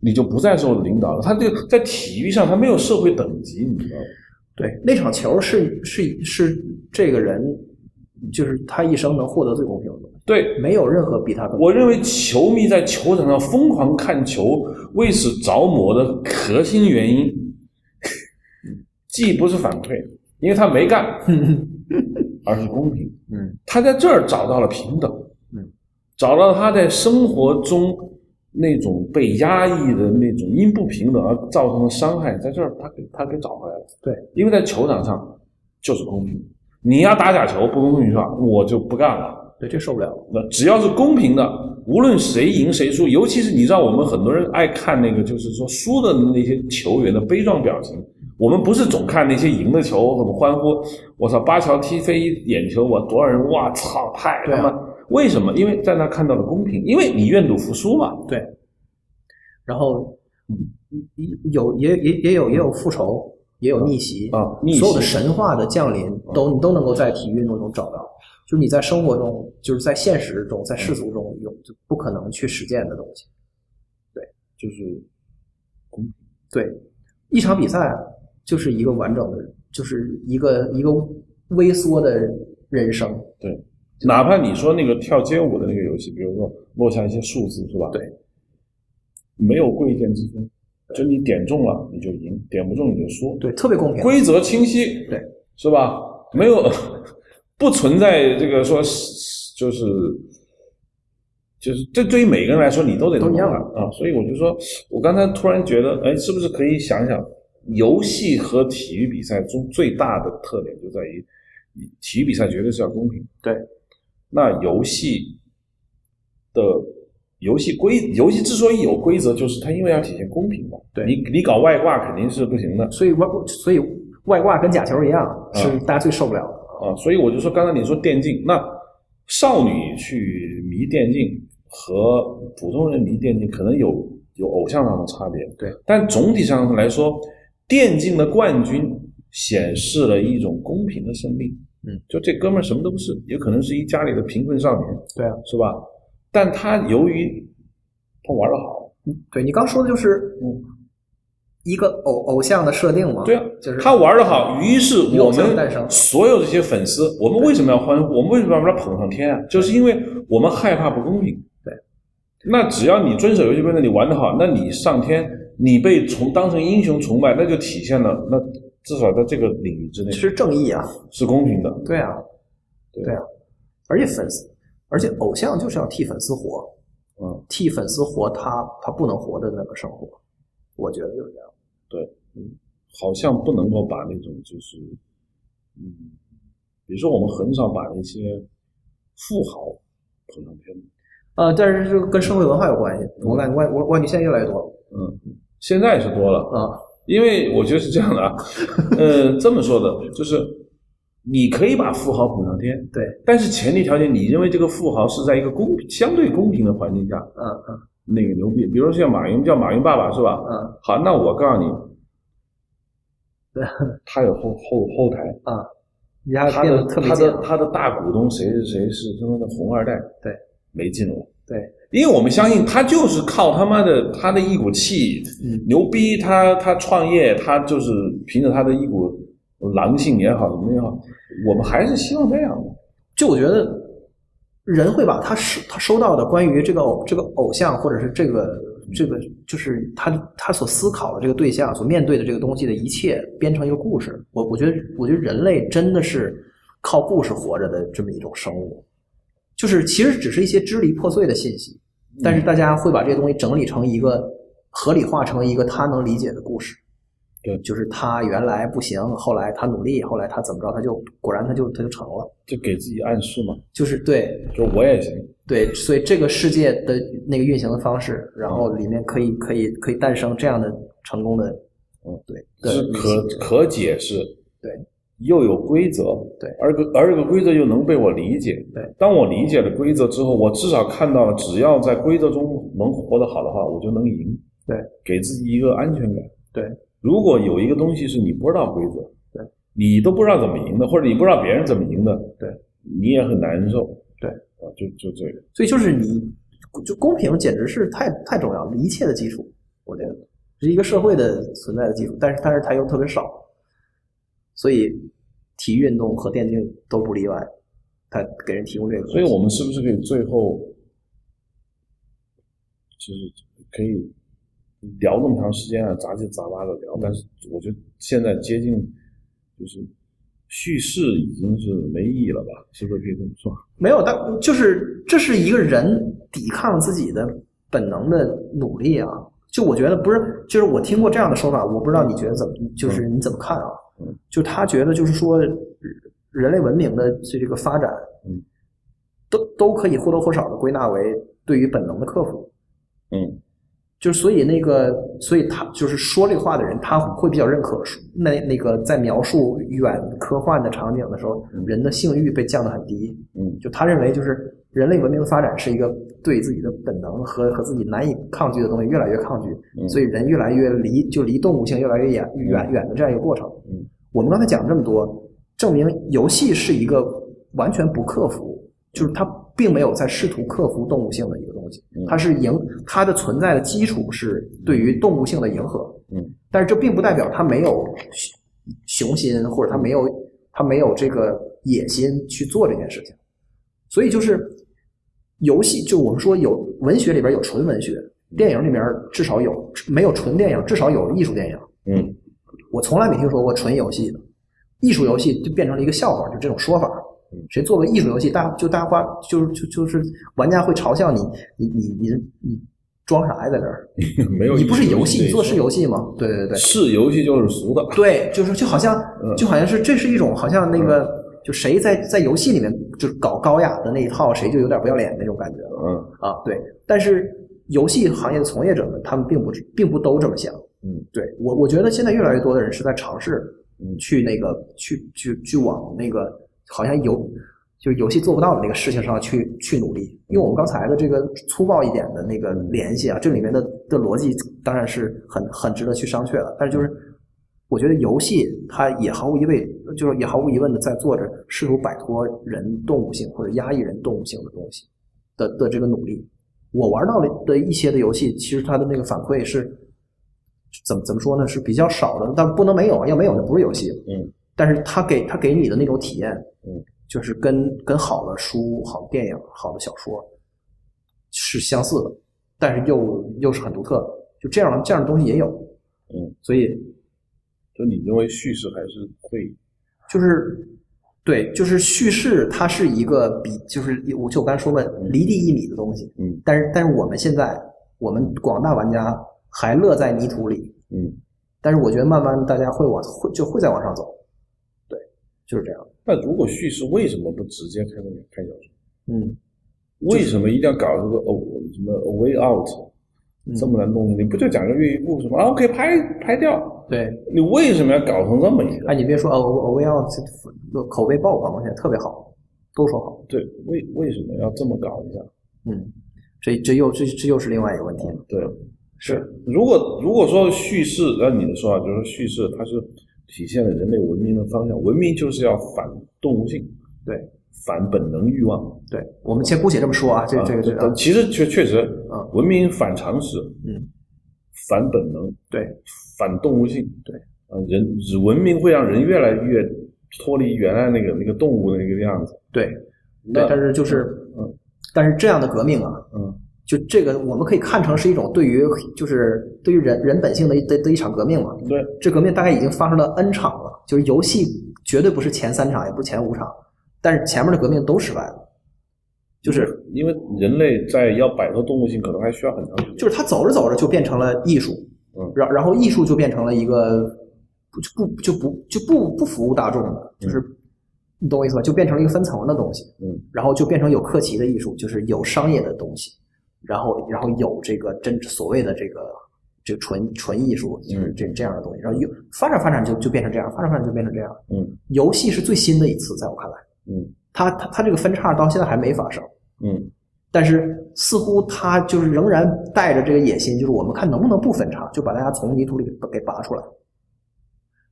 你就不再受领导了。他这个在体育上，他没有社会等级，你知道吗？对，那场球是是是这个人，就是他一生能获得最公平的东西，对，没有任何比他更。我认为球迷在球场上疯狂看球，为此着魔的核心原因，既不是反馈，因为他没干，而是公平。嗯，他在这儿找到了平等，嗯，找到他在生活中那种被压抑的那种因不平等而造成的伤害，在这儿他给他给找回来了。对，因为在球场上就是公平，你要打假球不公平是吧？我就不干了。对，这受不了。那只要是公平的，无论谁赢谁输，尤其是你知道，我们很多人爱看那个，就是说输的那些球员的悲壮表情。我们不是总看那些赢的球，怎么欢呼？我操，巴乔踢飞眼球，我多少人？哇操，太他妈！为什么？因为在那看到了公平，因为你愿赌服输嘛。对。然后，有也也也有也有复仇，也有逆袭啊！所有的神话的降临，都你都能够在体育运动中找到。就是你在生活中，就是在现实中，在世俗中有就不可能去实践的东西。对，就是公平。对，一场比赛就是一个完整的，就是一个一个微缩的人生。对，哪怕你说那个跳街舞的那个游戏，比如说落下一些数字，是吧？对，没有贵贱之分，就你点中了你就赢，点不中你就输。对，特别公平，规则清晰。对，是吧？没有。不存在这个说，就是就是这对于每个人来说，你都得都一样啊。所以我就说，我刚才突然觉得，哎，是不是可以想想，游戏和体育比赛中最大的特点就在于，体育比赛绝对是要公平。对，那游戏的游戏规，游戏之所以有规则，就是它因为要体现公平嘛。对，你你搞外挂肯定是不行的。所以外所以外挂跟假球一样，是大家最受不了的。啊，所以我就说，刚才你说电竞，那少女去迷电竞和普通人迷电竞可能有有偶像上的差别，对。但总体上来说，电竞的冠军显示了一种公平的胜利。嗯，就这哥们儿什么都不是，也可能是一家里的贫困少年，对啊，是吧？但他由于他玩的好，嗯对你刚说的就是，嗯。一个偶偶像的设定嘛，对啊，就是他玩的好，于是我们所有这些粉丝，我们为什么要欢呼？我们为什么要把他捧上天啊？就是因为我们害怕不公平。对，那只要你遵守游戏规则，你玩的好，那你上天，你被崇当成英雄崇拜，那就体现了那至少在这个领域之内是正义啊，是公平的。对啊，对啊，而且粉丝，而且偶像就是要替粉丝活，嗯，替粉丝活他他不能活的那个生活，我觉得就是这样。对，嗯，好像不能够把那种就是，嗯，比如说我们很少把那些富豪捧上天，呃，但是这个跟社会文化有关系。我感觉外我外女现在越来越多了，嗯，现在是多了啊，因为我觉得是这样的啊，呃，这么说的，就是你可以把富豪捧上天，对，但是前提条件，你认为这个富豪是在一个公平、相对公平的环境下，嗯嗯。那个牛逼，比如说像马云叫马云爸爸是吧？嗯。好，那我告诉你，对，他有后后后台。啊，他的他的他的大股东谁是谁是他妈的红二代，对，没劲了，对，因为我们相信他就是靠他妈的他的一股气牛逼，他他创业他就是凭着他的一股狼性也好怎么也好，我们还是希望这样的，就我觉得。人会把他收他收到的关于这个偶这个偶像或者是这个这个就是他他所思考的这个对象所面对的这个东西的一切编成一个故事。我我觉得我觉得人类真的是靠故事活着的这么一种生物，就是其实只是一些支离破碎的信息，但是大家会把这些东西整理成一个合理化成一个他能理解的故事。对，就是他原来不行，后来他努力，后来他怎么着，他就果然他就他就成了，就给自己暗示嘛。就是对，就我也行。对，所以这个世界的那个运行的方式，然后里面可以可以可以诞生这样的成功的，嗯，对，是可可解释，对，又有规则，对，而个而这个规则又能被我理解，对。当我理解了规则之后，我至少看到了，只要在规则中能活得好的话，我就能赢，对，给自己一个安全感，对。如果有一个东西是你不知道规则，对，你都不知道怎么赢的，或者你不知道别人怎么赢的，对，你也很难受，对，啊，就就这个，所以就是你，就公平简直是太太重要了，一切的基础，我觉得是一个社会的存在的基础，但是但是它又特别少，所以体育运动和电竞都不例外，它给人提供这个，所以我们是不是可以最后，就是可以。聊这么长时间啊，杂七杂八的聊，但是我觉得现在接近就是叙事已经是没意义了吧？是不是可以这么说？没有，但就是这是一个人抵抗自己的本能的努力啊。就我觉得不是，就是我听过这样的说法，我不知道你觉得怎么，就是你怎么看啊？嗯就他觉得就是说，人类文明的这这个发展，嗯，都都可以或多或少的归纳为对于本能的克服。嗯就所以那个，所以他就是说这个话的人，他会比较认可那那个在描述远科幻的场景的时候，人的性欲被降得很低。嗯就他认为，就是人类文明的发展是一个对自己的本能和和自己难以抗拒的东西越来越抗拒，嗯所以人越来越离就离动物性越来越远远远的这样一个过程。嗯，我们刚才讲了这么多，证明游戏是一个完全不克服，就是它并没有在试图克服动物性的一个东西嗯，它是迎它的存在的基础是对于动物性的迎合。嗯，但是这并不代表它没有雄雄心，或者它没有它没有这个野心去做这件事情。所以就是游戏，就我们说有文学里边有纯文学，电影里边至少有没有纯电影，至少有艺术电影。嗯我从来没听说过纯游戏的，艺术游戏就变成了一个笑话，就这种说法嗯。谁做个艺术游戏，大就大家花就是就就是玩家会嘲笑你，你你你你装啥呀在这儿？没有你不是游戏，你做的是游戏吗？对对对对，是游戏就是俗的。对，就是就好像嗯就好像是这是一种好像那个就谁在在游戏里面就是搞高雅的那一套，谁就有点不要脸那种感觉了嗯啊。对，但是游戏行业的从业者们，他们并不并不都这么想。嗯对我，我觉得现在越来越多的人是在尝试嗯去那个去去去往那个好像游就是游戏做不到的那个事情上去去努力。用我们刚才的这个粗暴一点的那个联系啊，这里面的的逻辑当然是很很值得去商榷了。但是就是我觉得游戏它也毫无疑问，就是也毫无疑问的在做着试图摆脱人动物性或者压抑人动物性的东西的的这个努力。我玩到了的一些的游戏，其实它的那个反馈是怎么怎么说呢？是比较少的，但不能没有，要没有那不是游戏。嗯但是它给它给你的那种体验，嗯，就是跟跟好的书、好的电影、好的小说是相似的，但是又又是很独特的。就这样这样的东西也有，嗯，所以就你认为叙事还是会就是对，就是叙事，它是一个比就是我就我刚才说了离地一米的东西，嗯但是但是我们现在我们广大玩家还乐在泥土里，嗯。但是我觉得慢慢大家会往会就会再往上走，对，就是这样，那如果叙事为什么不直接开那个开小说？嗯，为什么一定要搞这个哦什么 a way out 嗯这么难弄？你不就讲个寓意故事吗？啊，可以拍拍掉。对，你为什么要搞成这么一个？哎，你别说哦，我我要口碑爆棚，现在特别好，都说好，对，为为什么要这么搞一下？嗯，这这又这这又是另外一个问题了，对，是，如果如果说叙事，按你的说法，就是说叙事它是体现了人类文明的方向，文明就是要反动物性，对反本能欲望。对，我们先姑且这么说啊，这啊这个这个，其实确确实啊，文明反常识，嗯，反本能，对。反动物性，对，啊，人文明会让人越来越脱离原来那个那个动物的那个样子。对。对，但是就是嗯，但是这样的革命啊，嗯。就这个我们可以看成是一种对于就是对于人人本性的一的的一场革命嘛。对，这革命大概已经发生了 N 场了，就是游戏绝对不是前三场，也不是前五场，但是前面的革命都失败了。就是因为人类在要摆脱动物性，可能还需要很长时间。就是它走着走着就变成了艺术，嗯然然后艺术就变成了一个不就不就不就不不服务大众的，就是你懂我意思吧？就变成了一个分层的东西，嗯，然后就变成有课题的艺术，就是有商业的东西，然后然后有这个真所谓的这个这个纯纯艺术，就是这这样的东西，然后又发展发展就就变成这样，发展发展就变成这样。嗯游戏是最新的一次，在我看来，嗯它它它这个分叉到现在还没发生。嗯。但是似乎他就是仍然带着这个野心，就是我们看能不能不分叉，就把大家从泥土里给给拔出来。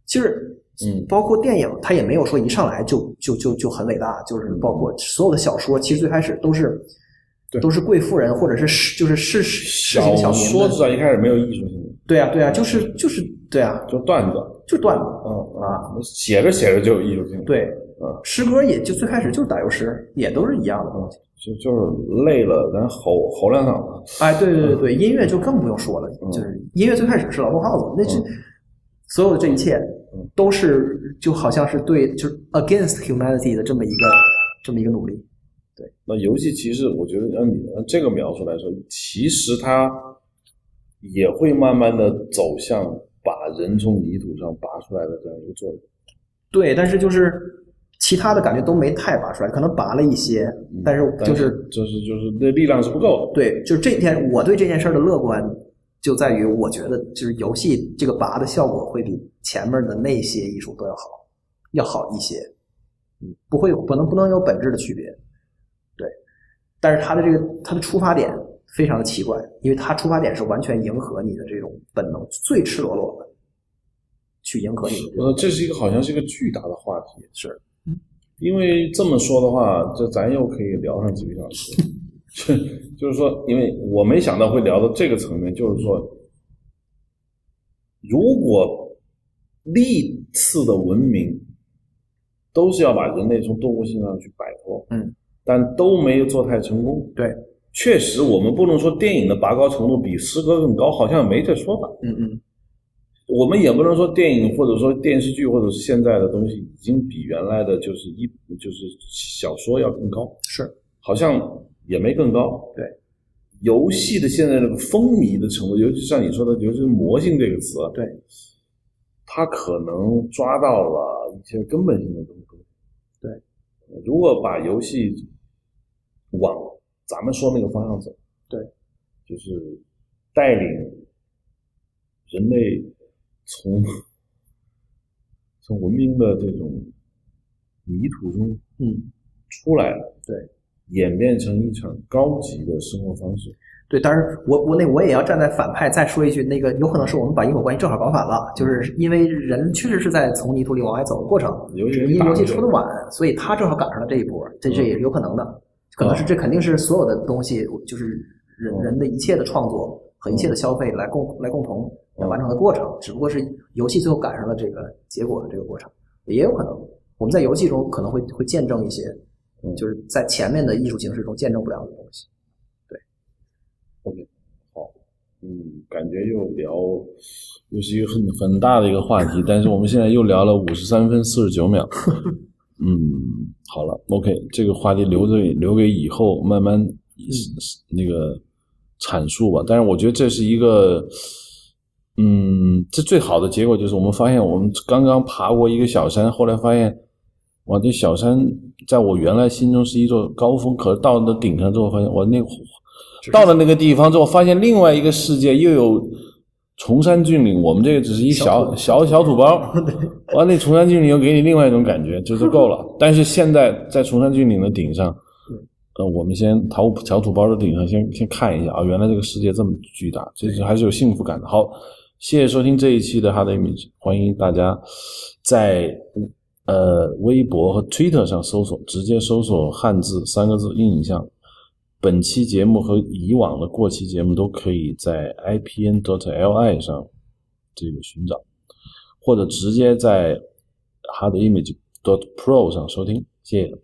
其实，嗯。包括电影，他也没有说一上来就就就就很伟大，就是包括所有的小说，其实最开始都是对。都是贵妇人或者是市就是市市小井小民的，说至少一开始没有艺术性，对啊对啊，就是就是对啊，就段子。就段子，嗯啊，写着写着就有艺术性。，对，嗯。诗歌也就最开始就是打油诗，也都是一样的东西。就就是累了，咱吼吼两嗓子。哎，对对对对，音乐就更不用说了，嗯。就是音乐最开始是劳动号子，那是嗯。所有的这一切嗯。都是就好像是对就是 against humanity 的这么一个这么一个努力，对，那游戏其实我觉得按你按这个描述来说，其实它也会慢慢的走向把人从泥土上拔出来的这样一个作用。对，但是就是其他的感觉都没太拔出来，可能拔了一些，但是就是就是就是那力量是不够的。对，就是这件我对这件事儿的乐观就在于，我觉得就是游戏这个拔的效果会比前面的那些艺术都要好，要好一些。嗯，不会有不能不能有本质的区别。对，但是它的这个它的出发点非常的奇怪，因为它出发点是完全迎合你的这种本能，最赤裸裸的去迎合你的这是一个好像是一个巨大的话题，是因为这么说的话，这咱又可以聊上几个小时。就 就是说，因为我没想到会聊到这个层面，就是说，如果历次的文明都是要把人类从动物性上去摆脱，嗯，但都没有做太成功。对，确实，我们不能说电影的拔高程度比诗歌更高，好像没这说法。嗯嗯我们也不能说电影或者说电视剧或者是现在的东西已经比原来的就是一就是小说要更高，是好像也没更高。对，游戏的现在这个风靡的程度，尤其像你说的，尤其是“魔性”这个词，对，它可能抓到了一些根本性的东西。对，如果把游戏往咱们说那个方向走，对，就是带领人类从从文明的这种泥土中嗯。出来了，对，演变成一场高级的生活方式。对，当然我我那我也要站在反派再说一句，那个有可能是我们把因果关系正好搞反了，就是因为人确实是在从泥土里往外走的过程，因为游戏出的晚，所以他正好赶上了这一波，这这也是有可能的，可能是这肯定是所有的东西，就是人嗯人的一切的创作和一切的消费来共来共同来完成的过程，只不过是游戏最后赶上了这个结果的这个过程，也有可能我们在游戏中可能会会见证一些，嗯就是在前面的艺术形式中见证不了的东西。对 OK，好，嗯，感觉又聊，又是一个很很大的一个话题，但是我们现在又聊了五十三分四十九秒。嗯，好了，OK，这个话题留着留给以后慢慢那个阐述吧。但是我觉得这是一个，嗯，这最好的结果就是我们发现我们刚刚爬过一个小山，后来发现，哇，这小山在我原来心中是一座高峰，可是到了顶上之后，发现我那到了那个地方之后，发现另外一个世界又有崇山峻岭，我们这个只是一小小小土包，完那崇山峻岭又给你另外一种感觉，就是够了。但是现在在崇山峻岭的顶上，呃，我们先淘小土包的顶上先先看一下啊，原来这个世界这么巨大，这是还是有幸福感的。好，谢谢收听这一期的 Hard Image，欢迎大家在呃微博和 Twitter 上搜索，直接搜索汉字三个字“印象”。本期节目和以往的过期节目都可以在 IPN.dot.li 上这个寻找，或者直接在 hardimage.pro 上收听。谢谢。